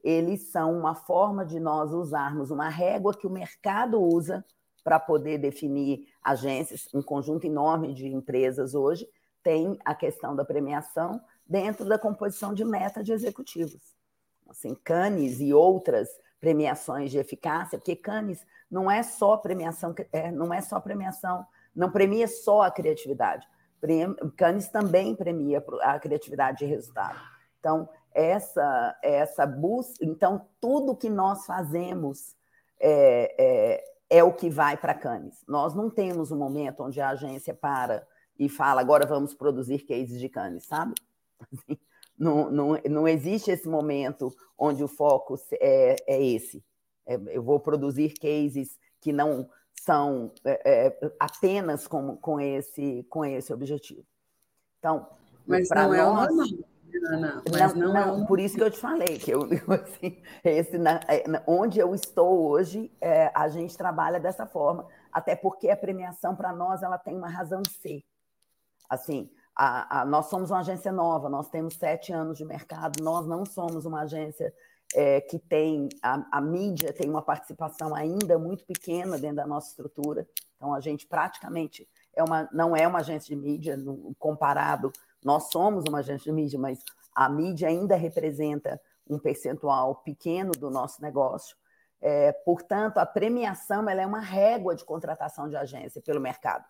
eles são uma forma de nós usarmos uma régua que o mercado usa para poder definir agências, um conjunto enorme de empresas hoje tem a questão da premiação dentro da composição de meta de executivos. Assim, Cannes e outras premiações de eficácia, porque Cannes não é só premiação, é, não é só premiação, não premia só a criatividade. Cannes também premia a criatividade de resultado. Então, essa, essa busca, então, tudo que nós fazemos é, é, é o que vai para Cannes. Nós não temos um momento onde a agência para e fala, agora vamos produzir cases de Cannes, sabe? Assim, não, não, não existe esse momento onde o foco é, é esse. É, eu vou produzir cases que não são é, é, apenas com, com, esse, com esse objetivo. Então, mas não é nós, é normal. Ana, mas não, não, não, por isso que eu te falei que eu assim, esse na, é, onde eu estou hoje é, a gente trabalha dessa forma até porque a premiação para nós ela tem uma razão de ser assim a, a, nós somos uma agência nova nós temos sete anos de mercado nós não somos uma agência é, que tem a, a, mídia tem uma participação ainda muito pequena dentro da nossa estrutura. Então a gente praticamente é uma, não é uma agência de mídia no, comparado. Nós somos uma agência de mídia, mas a mídia ainda representa um percentual pequeno do nosso negócio. É, portanto, a premiação ela é uma régua de contratação de agência pelo mercado.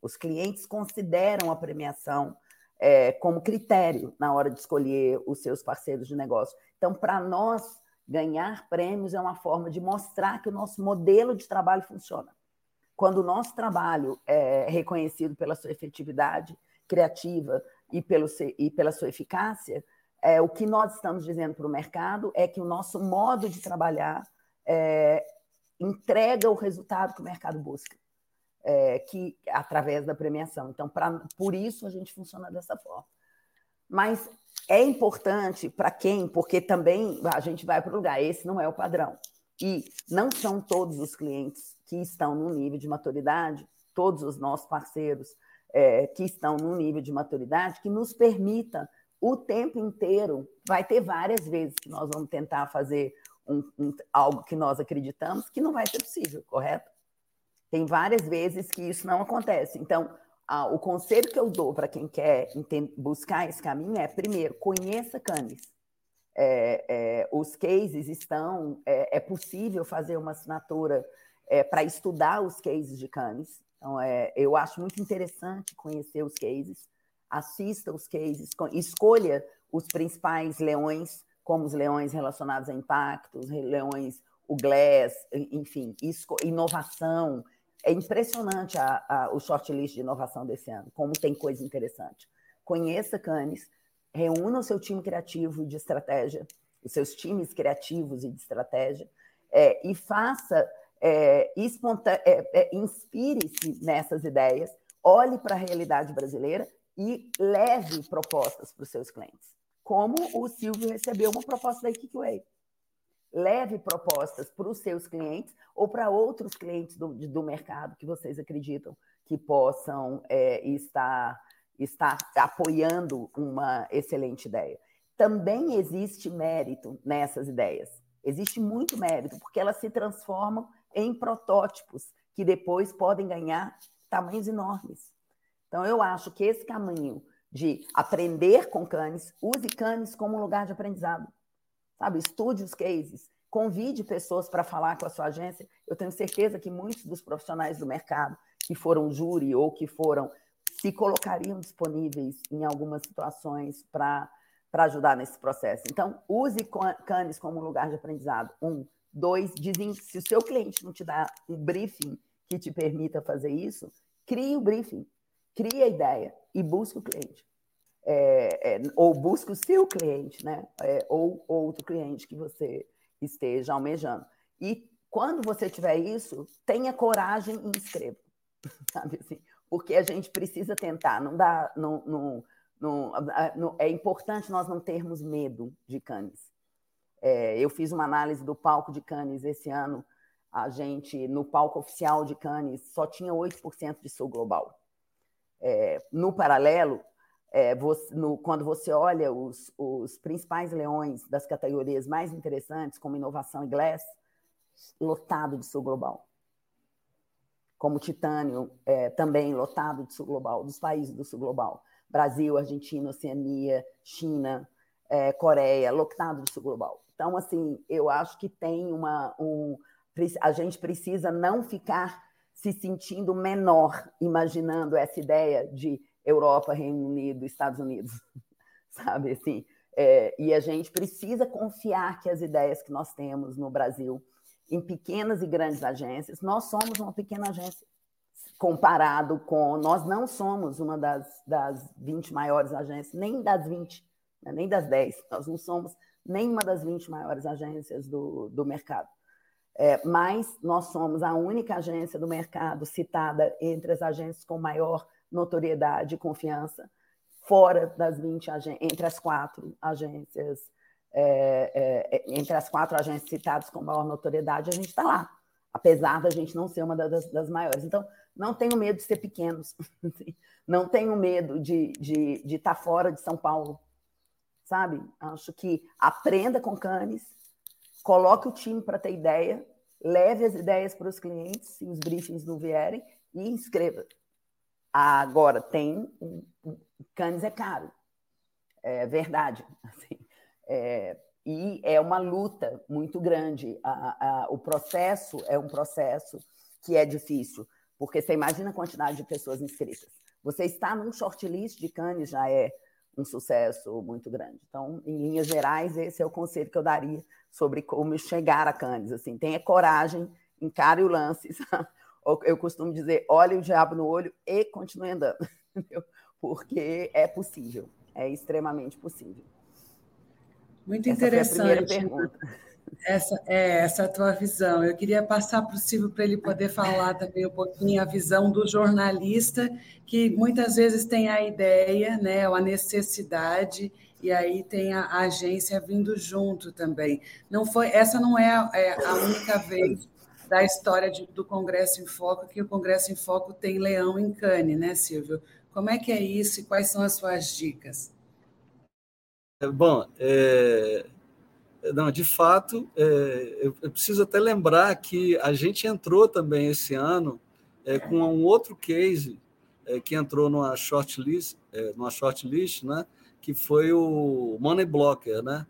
Os clientes consideram a premiação é, como critério na hora de escolher os seus parceiros de negócio. Então, para nós, ganhar prêmios é uma forma de mostrar que o nosso modelo de trabalho funciona. Quando o nosso trabalho é reconhecido pela sua efetividade criativa e, pelo, e pela sua eficácia, é, o que nós estamos dizendo para o mercado é que o nosso modo de trabalhar é, entrega o resultado que o mercado busca é, que através da premiação. Então, pra, por isso a gente funciona dessa forma. Mas é importante para quem, porque também a gente vai para o lugar, esse não é o padrão. E não são todos os clientes que estão no nível de maturidade, todos os nossos parceiros é, que estão no nível de maturidade, que nos permita o tempo inteiro. Vai ter várias vezes que nós vamos tentar fazer um, um, algo que nós acreditamos que não vai ser possível, correto? Tem várias vezes que isso não acontece. Então, ah, o conselho que eu dou para quem quer buscar esse caminho é, primeiro, conheça Cannes. é, é, os cases estão, é, é, possível fazer uma assinatura é, para estudar os cases de Cannes. Então, é, eu acho muito interessante conhecer os cases, assista os cases, escolha os principais leões, como os leões relacionados a impactos, leões, o Glass, enfim, inovação. É impressionante a, a, o shortlist de inovação desse ano, como tem coisa interessante. Conheça Cannes, reúna o seu time criativo de estratégia, os seus times criativos e de estratégia, é, e faça, é, é, é, inspire-se nessas ideias, olhe para a realidade brasileira e leve propostas para os seus clientes. Como o Silvio recebeu uma proposta da Kickway. Leve propostas para os seus clientes ou para outros clientes do, do mercado que vocês acreditam que possam é, estar está apoiando uma excelente ideia. Também existe mérito nessas ideias. Existe muito mérito, porque elas se transformam em protótipos que depois podem ganhar tamanhos enormes. Então, eu acho que esse caminho de aprender com Cannes, use Cannes como lugar de aprendizado. Sabe, estude os cases, convide pessoas para falar com a sua agência. Eu tenho certeza que muitos dos profissionais do mercado que foram júri ou que foram se colocariam disponíveis em algumas situações para ajudar nesse processo. Então, use Cannes como lugar de aprendizado. Um. Dois, dizem se o seu cliente não te dá um briefing que te permita fazer isso, crie o briefing, crie a ideia e busque o cliente. É, é, ou busque o seu cliente, né? É, ou outro cliente que você esteja almejando. E quando você tiver isso, tenha coragem e escreva. Sabe assim? porque a gente precisa tentar, não dá, não, não, não, não é importante nós não termos medo de Cannes. É, eu fiz uma análise do palco de Cannes esse ano, a gente, no palco oficial de Cannes, só tinha 8% de sul global. É, no paralelo, é, você, no, quando você olha os, os, principais leões das categorias mais interessantes, como inovação e glass, lotado de sul global como titânio, é, também lotado do sul global, dos países do sul global. Brasil, Argentina, Oceania, China, é, Coreia, lotado do sul global. Então, assim, eu acho que tem uma. Um, a gente precisa não ficar se sentindo menor, imaginando essa ideia de Europa, Reino Unido, Estados Unidos, sabe? Assim, é, e a gente precisa confiar que as ideias que nós temos no Brasil em pequenas e grandes agências. Nós somos uma pequena agência comparado com. Nós não somos uma das, das 20 maiores agências, nem das 20, né, nem das 10. Nós não somos nenhuma das 20 maiores agências do, do mercado. É, mas nós somos a única agência do mercado citada entre as agências com maior notoriedade e confiança, fora das 20 agências, entre as quatro agências é, é, entre as quatro agências citadas com maior notoriedade, a gente está lá, apesar da gente não ser uma das, das, maiores. Então, não tenho medo de ser pequenos, assim. não tenho medo de estar de, de tá fora de São Paulo, sabe? Acho que aprenda com Canes, coloque o time para ter ideia, leve as ideias para os clientes, se os briefings não vierem, e inscreva. Agora, tem. Canes é caro, é verdade. Assim, é, e é uma luta muito grande. A, a, o processo é um processo que é difícil, porque você imagina a quantidade de pessoas inscritas. Você está num shortlist de Cannes já é um sucesso muito grande. Então, em linhas gerais, esse é o conselho que eu daria sobre como chegar a Cannes. Assim, tenha coragem, encare o lance. Eu costumo dizer, olhe o diabo no olho e continue andando, entendeu? porque é possível, é extremamente possível. Muito essa interessante. Essa é essa a tua visão. Eu queria passar para o Silvio para ele poder falar também um pouquinho a visão do jornalista, que muitas vezes tem a ideia, né, a necessidade, e aí tem a, a agência vindo junto também. Não foi, essa não é a, é a única vez da história de, do Congresso em Foco que o Congresso em Foco tem leão em cane, né, Silvio? Como é que é isso e quais são as suas dicas? Bom, é, não, de fato, é, eu, eu, preciso até lembrar que a gente entrou também esse ano é, com um outro case é, que entrou numa shortlist, é, numa shortlist, né, que foi o Money Blocker, né?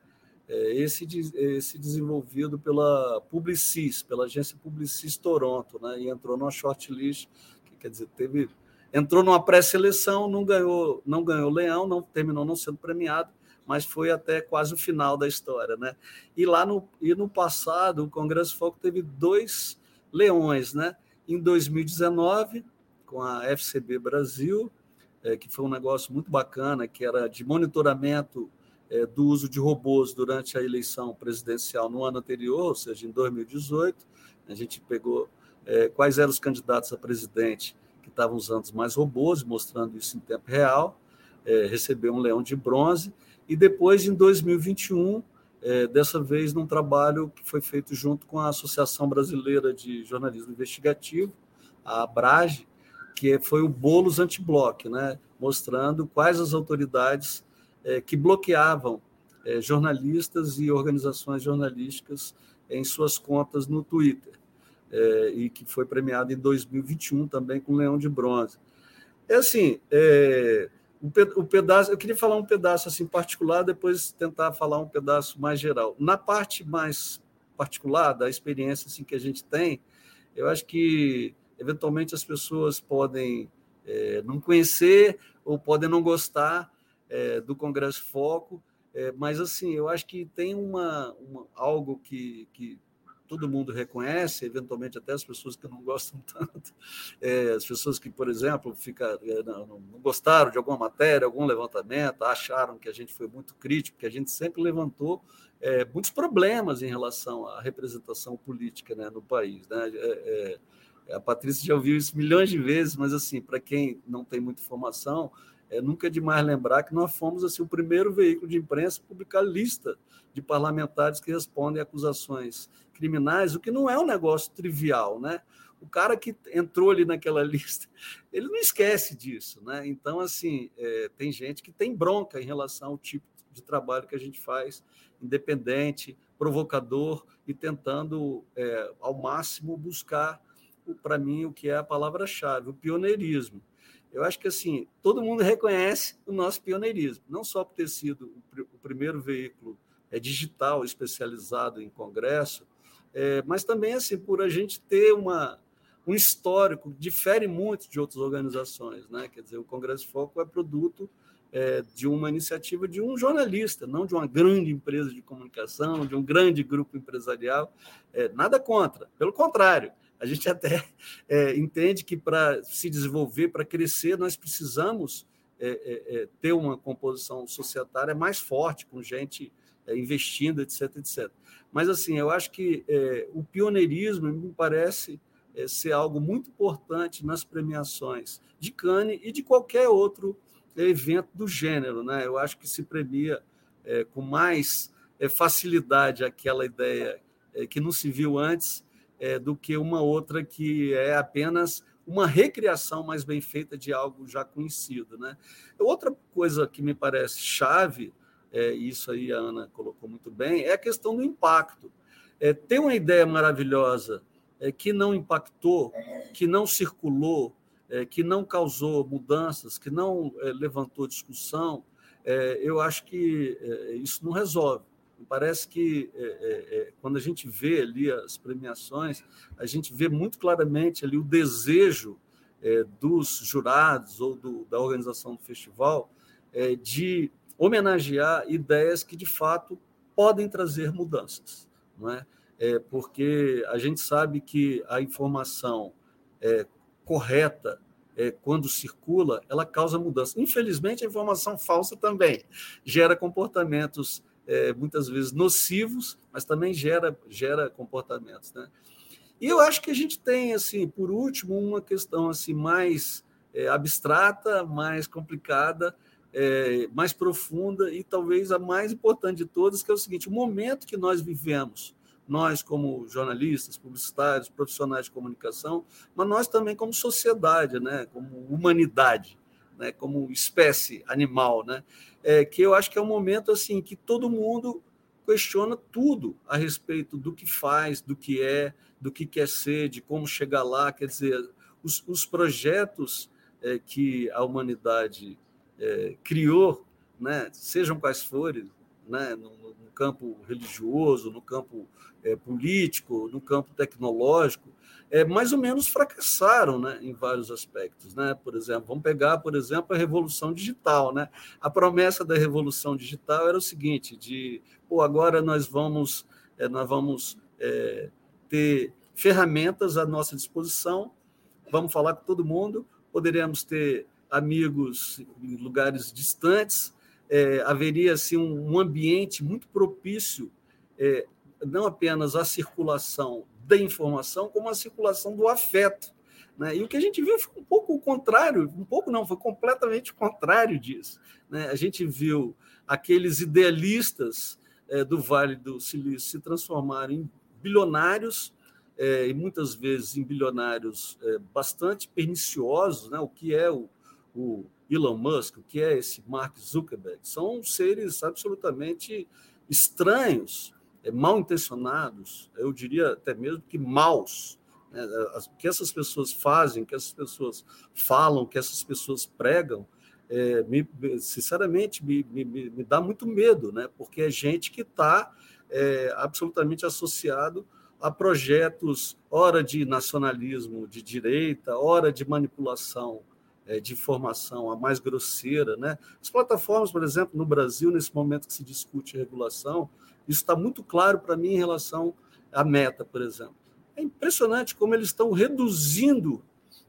É, esse, esse desenvolvido pela Publicis, pela agência Publicis Toronto, né? e entrou numa shortlist, que quer dizer, teve, entrou numa pré-seleção, não ganhou, não ganhou leão, não terminou não sendo premiado, mas foi até quase o final da história, né? E lá no, e no passado, o Congresso Foco teve dois leões, né? Em 2019, com a FCB Brasil, é, que foi um negócio muito bacana, que era de monitoramento é, do uso de robôs durante a eleição presidencial no ano anterior, ou seja, em 2018. A gente pegou é, quais eram os candidatos a presidente que estavam usando mais robôs, mostrando isso em tempo real. É, recebeu um leão de bronze. E depois, em 2021, é, dessa vez num trabalho que foi feito junto com a Associação Brasileira de Jornalismo Investigativo, a ABRAGE, que foi o Bolos Antiblock, né? mostrando quais as autoridades é, que bloqueavam é, jornalistas e organizações jornalísticas em suas contas no Twitter, é, e que foi premiado em 2021 também com Leão de Bronze. É assim, é, o pedaço, eu queria falar um pedaço assim particular, depois tentar falar um pedaço mais geral. Na parte mais particular da experiência assim que a gente tem, eu acho que eventualmente as pessoas podem é, não conhecer ou podem não gostar é, do Congresso Foco, é, mas assim, eu acho que tem uma, uma, algo que, que todo mundo reconhece, eventualmente até as pessoas que não gostam tanto, é, as pessoas que, por exemplo, fica, é, não, não, gostaram de alguma matéria, algum levantamento, acharam que a gente foi muito crítico, que a gente sempre levantou é, muitos problemas em relação à representação política né, no país. Né? É, é, a Patrícia já ouviu isso milhões de vezes, mas assim, para quem não tem muita informação, é, nunca é demais lembrar que nós fomos assim, o primeiro veículo de imprensa a publicar lista de parlamentares que respondem a acusações criminais, o que não é um negócio trivial, né? O cara que entrou ali naquela lista, ele não esquece disso, né? Então, assim, é, tem gente que tem bronca em relação ao tipo de trabalho que a gente faz, independente, provocador e tentando, é, ao máximo, buscar, para mim, o que é a palavra-chave, o pioneirismo. Eu acho que assim todo mundo reconhece o nosso pioneirismo, não só por ter sido o primeiro veículo é, digital especializado em congresso, é, mas também assim por a gente ter uma, um histórico que difere muito de outras organizações, né? Quer dizer, o Congresso Foco é produto é, de uma iniciativa de um jornalista, não de uma grande empresa de comunicação, de um grande grupo empresarial. É, nada contra, pelo contrário a gente até é, entende que para se desenvolver, para crescer, nós precisamos é, é, é, ter uma composição societária mais forte, com gente é, investindo, etc, etc. Mas, assim, eu acho que é, o pioneirismo me parece ser algo muito importante nas premiações de Cannes e de qualquer outro evento do gênero. Né? Eu acho que se premia com mais facilidade aquela ideia que não se viu antes é, do que uma outra que é apenas uma recriação mais bem feita de algo já conhecido. Né? Outra coisa que me parece chave, é, isso aí a Ana colocou muito bem, é a questão do impacto. É, tem uma ideia maravilhosa é, que não impactou, que não circulou, é, que não causou mudanças, que não é, levantou discussão, é, eu acho que é, isso não resolve. Parece que é, é, é, quando a gente vê ali as premiações, a gente vê muito claramente ali o desejo é, dos jurados ou do, da organização do festival é, de homenagear ideias que de fato podem trazer mudanças, não é? é porque a gente sabe que a informação correta quando circula, ela causa mudança. Infelizmente, a informação falsa também gera comportamentos é, muitas vezes nocivos, mas também gera, gera comportamentos. Né? E eu acho que a gente tem, assim, por último, uma questão assim mais é, abstrata, mais complicada, é, mais profunda e talvez a mais importante de todas, que é o seguinte: o momento que nós vivemos, nós como jornalistas, publicitários, profissionais de comunicação, mas nós também como sociedade, né, como humanidade, né, como espécie animal, né, é, que eu acho que é um momento assim que todo mundo questiona tudo a respeito do que faz, do que é, do que quer ser, de como chegar lá. Quer dizer, os, os projetos é, que a humanidade é, criou, né, sejam quais forem, né, no, no campo religioso, no campo é, político, no campo tecnológico, é, mais ou menos fracassaram né, em vários aspectos. Né? Por exemplo, vamos pegar, por exemplo, a revolução digital. Né? A promessa da revolução digital era o seguinte: de pô, agora nós vamos, é, nós vamos é, ter ferramentas à nossa disposição, vamos falar com todo mundo, poderemos ter amigos em lugares distantes, é, haveria assim, um, ambiente muito propício, é, não apenas à circulação da informação, como à circulação do afeto. Né? E o que a gente viu foi um pouco o contrário, um pouco não, foi completamente o contrário disso. Né? A gente viu aqueles idealistas é, do Vale do Silício se transformarem em bilionários, é, e muitas vezes em bilionários é, bastante perniciosos, né? o que é o, o Elon Musk, o que é esse Mark Zuckerberg, são seres absolutamente estranhos, é, mal intencionados, eu diria até mesmo que maus. Né? O que essas pessoas fazem, o que essas pessoas falam, o que essas pessoas pregam, é, me, sinceramente, me, me, me, dá muito medo, né? porque é gente que está é, absolutamente associado a projetos, ora de nacionalismo de direita, ora de manipulação de informação, a mais grosseira. Né? As plataformas, por exemplo, no Brasil, nesse momento que se discute regulação, isso está muito claro para mim em relação à meta, por exemplo. É impressionante como eles estão reduzindo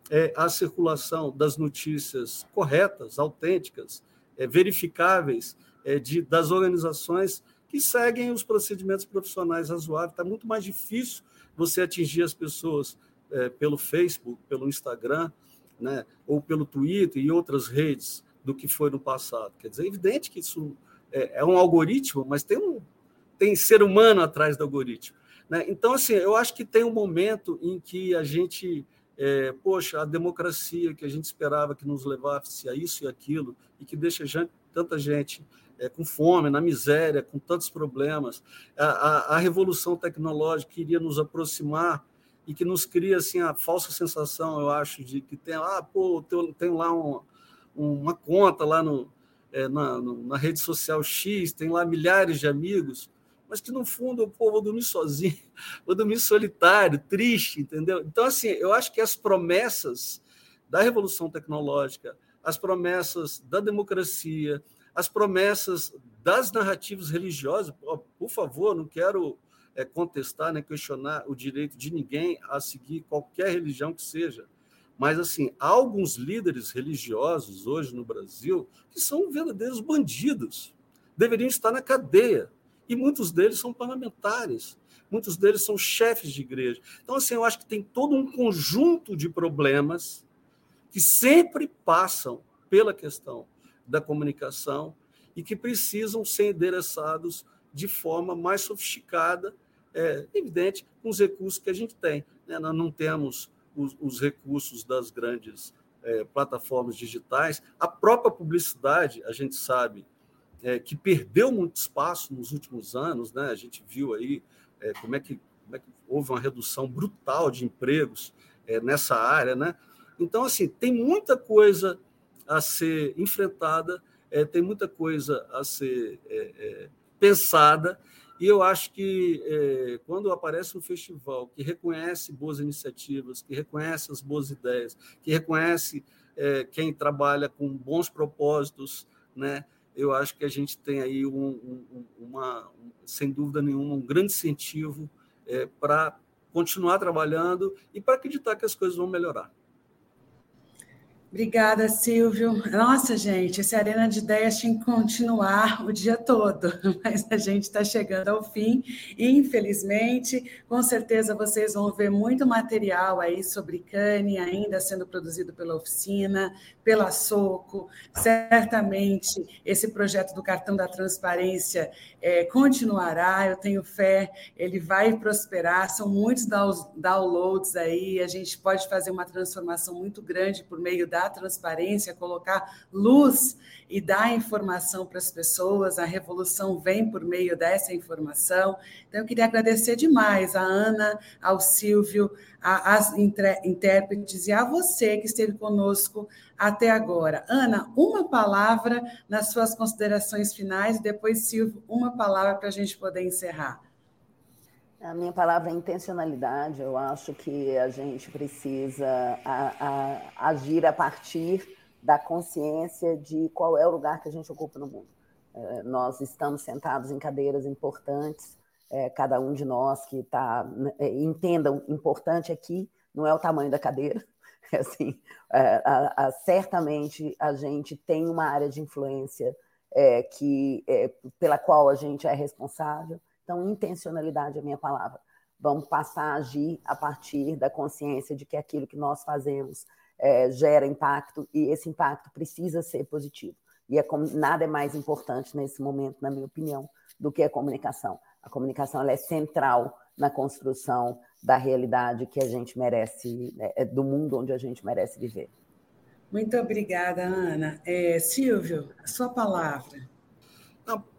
é, a circulação das notícias corretas, autênticas, é, verificáveis é, de, das organizações que seguem os procedimentos profissionais razoáveis. Está muito mais difícil você atingir as pessoas é, pelo Facebook, pelo Instagram, né, ou pelo Twitter e outras redes do que foi no passado. Quer dizer, é evidente que isso é, é um algoritmo, mas tem um tem ser humano atrás do algoritmo. Né? Então, assim, eu acho que tem um momento em que a gente, é, poxa, a democracia que a gente esperava que nos levasse a isso e aquilo, e que deixa gente, tanta gente é, com fome, na miséria, com tantos problemas. A, a, a, revolução tecnológica que iria nos aproximar e que nos cria assim, a falsa sensação, eu acho, de que tem, ah, pô, tem, tem lá um, uma conta lá no, é, na, na rede social X, tem lá milhares de amigos, mas que no fundo povo vou dormir sozinho, vou dormir solitário, triste, entendeu? Então, assim, eu acho que as promessas da revolução tecnológica, as promessas da democracia, as promessas das narrativas religiosas. Por favor, não quero é, contestar nem questionar o direito de ninguém a seguir qualquer religião que seja. Mas, assim, há alguns líderes religiosos hoje no Brasil que são verdadeiros bandidos, deveriam estar na cadeia. E muitos deles são parlamentares, muitos deles são chefes de igreja. Então, assim, eu acho que tem todo um conjunto de problemas que sempre passam pela questão da comunicação e que precisam ser endereçados de forma mais sofisticada, é, evidente, com os recursos que a gente tem. Né? Nós não temos os, os recursos das grandes é, plataformas digitais. A própria publicidade, a gente sabe é, que perdeu muito espaço nos últimos anos, né? a gente viu aí é, como, é que, como é que houve uma redução brutal de empregos é, nessa área. Né? Então, assim, tem muita coisa a ser enfrentada, é, tem muita coisa a ser é, pensada, e eu acho que é, quando aparece um festival que reconhece boas iniciativas, que reconhece as boas ideias, que reconhece é, quem trabalha com bons propósitos, né? eu acho que a gente tem aí um, um, uma, um, sem dúvida nenhuma, um grande incentivo é, para continuar trabalhando e para acreditar que as coisas vão melhorar. Obrigada, Silvio. Nossa, gente, essa arena de ideias tinha que continuar o dia todo, mas a gente está chegando ao fim. Infelizmente, com certeza vocês vão ver muito material aí sobre Cane ainda sendo produzido pela oficina, pela Soco. Certamente esse projeto do cartão da transparência é, continuará. Eu tenho fé, ele vai prosperar. São muitos downloads aí. A gente pode fazer uma transformação muito grande por meio da dar transparência, colocar luz e dar informação para as pessoas. A revolução vem por meio dessa informação. Então, eu queria agradecer demais a Ana, ao Silvio, às intérpretes e a você que esteve conosco até agora. Ana, uma palavra nas suas considerações finais, depois, Silvio, uma palavra para a gente poder encerrar. A minha palavra é intencionalidade. Eu acho que a gente precisa a, a, agir a partir da consciência de qual é o lugar que a gente ocupa no mundo. É, nós estamos sentados em cadeiras importantes, é, cada um de nós que está. É, entendam, importante aqui não é o tamanho da cadeira. É assim, é, a, certamente a gente tem uma área de influência é, que, pela qual a gente é responsável então, intencionalidade é a minha palavra. Vamos passar a agir a partir da consciência de que aquilo que nós fazemos é, gera impacto e esse impacto precisa ser positivo. E é como, nada é mais importante nesse momento, na minha opinião, do que a comunicação. A comunicação é central na construção da realidade que a gente merece, é, do mundo onde a gente merece viver. Muito obrigada, Ana. É, Silvio, a sua palavra.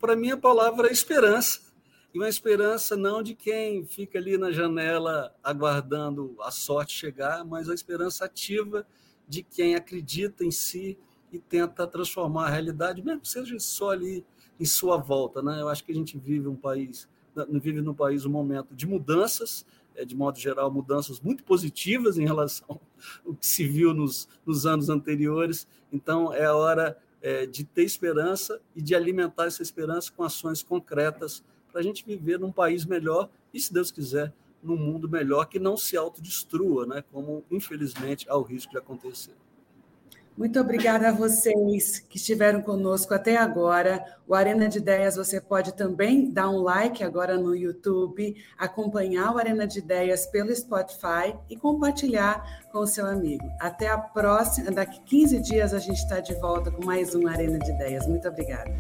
Para mim, a palavra é esperança e uma esperança não de quem fica ali na janela aguardando a sorte chegar, mas a esperança ativa de quem acredita em si e tenta transformar a realidade, mesmo que seja só ali em sua volta. Né? Eu acho que a gente vive um país, vive num país um momento de mudanças, é, de modo geral, mudanças muito positivas em relação ao que se viu nos, nos anos anteriores. Então, é a hora é, de ter esperança e de alimentar essa esperança com ações concretas para a gente viver num país melhor e, se Deus quiser, num mundo melhor que não se autodestrua, né? como infelizmente há o risco de acontecer. Muito obrigada a vocês que estiveram conosco até agora. O Arena de Ideias você pode também dar um like agora no YouTube, acompanhar o Arena de Ideias pelo Spotify e compartilhar com o seu amigo. Até a próxima, daqui 15 dias a gente está de volta com mais um Arena de Ideias. Muito obrigada.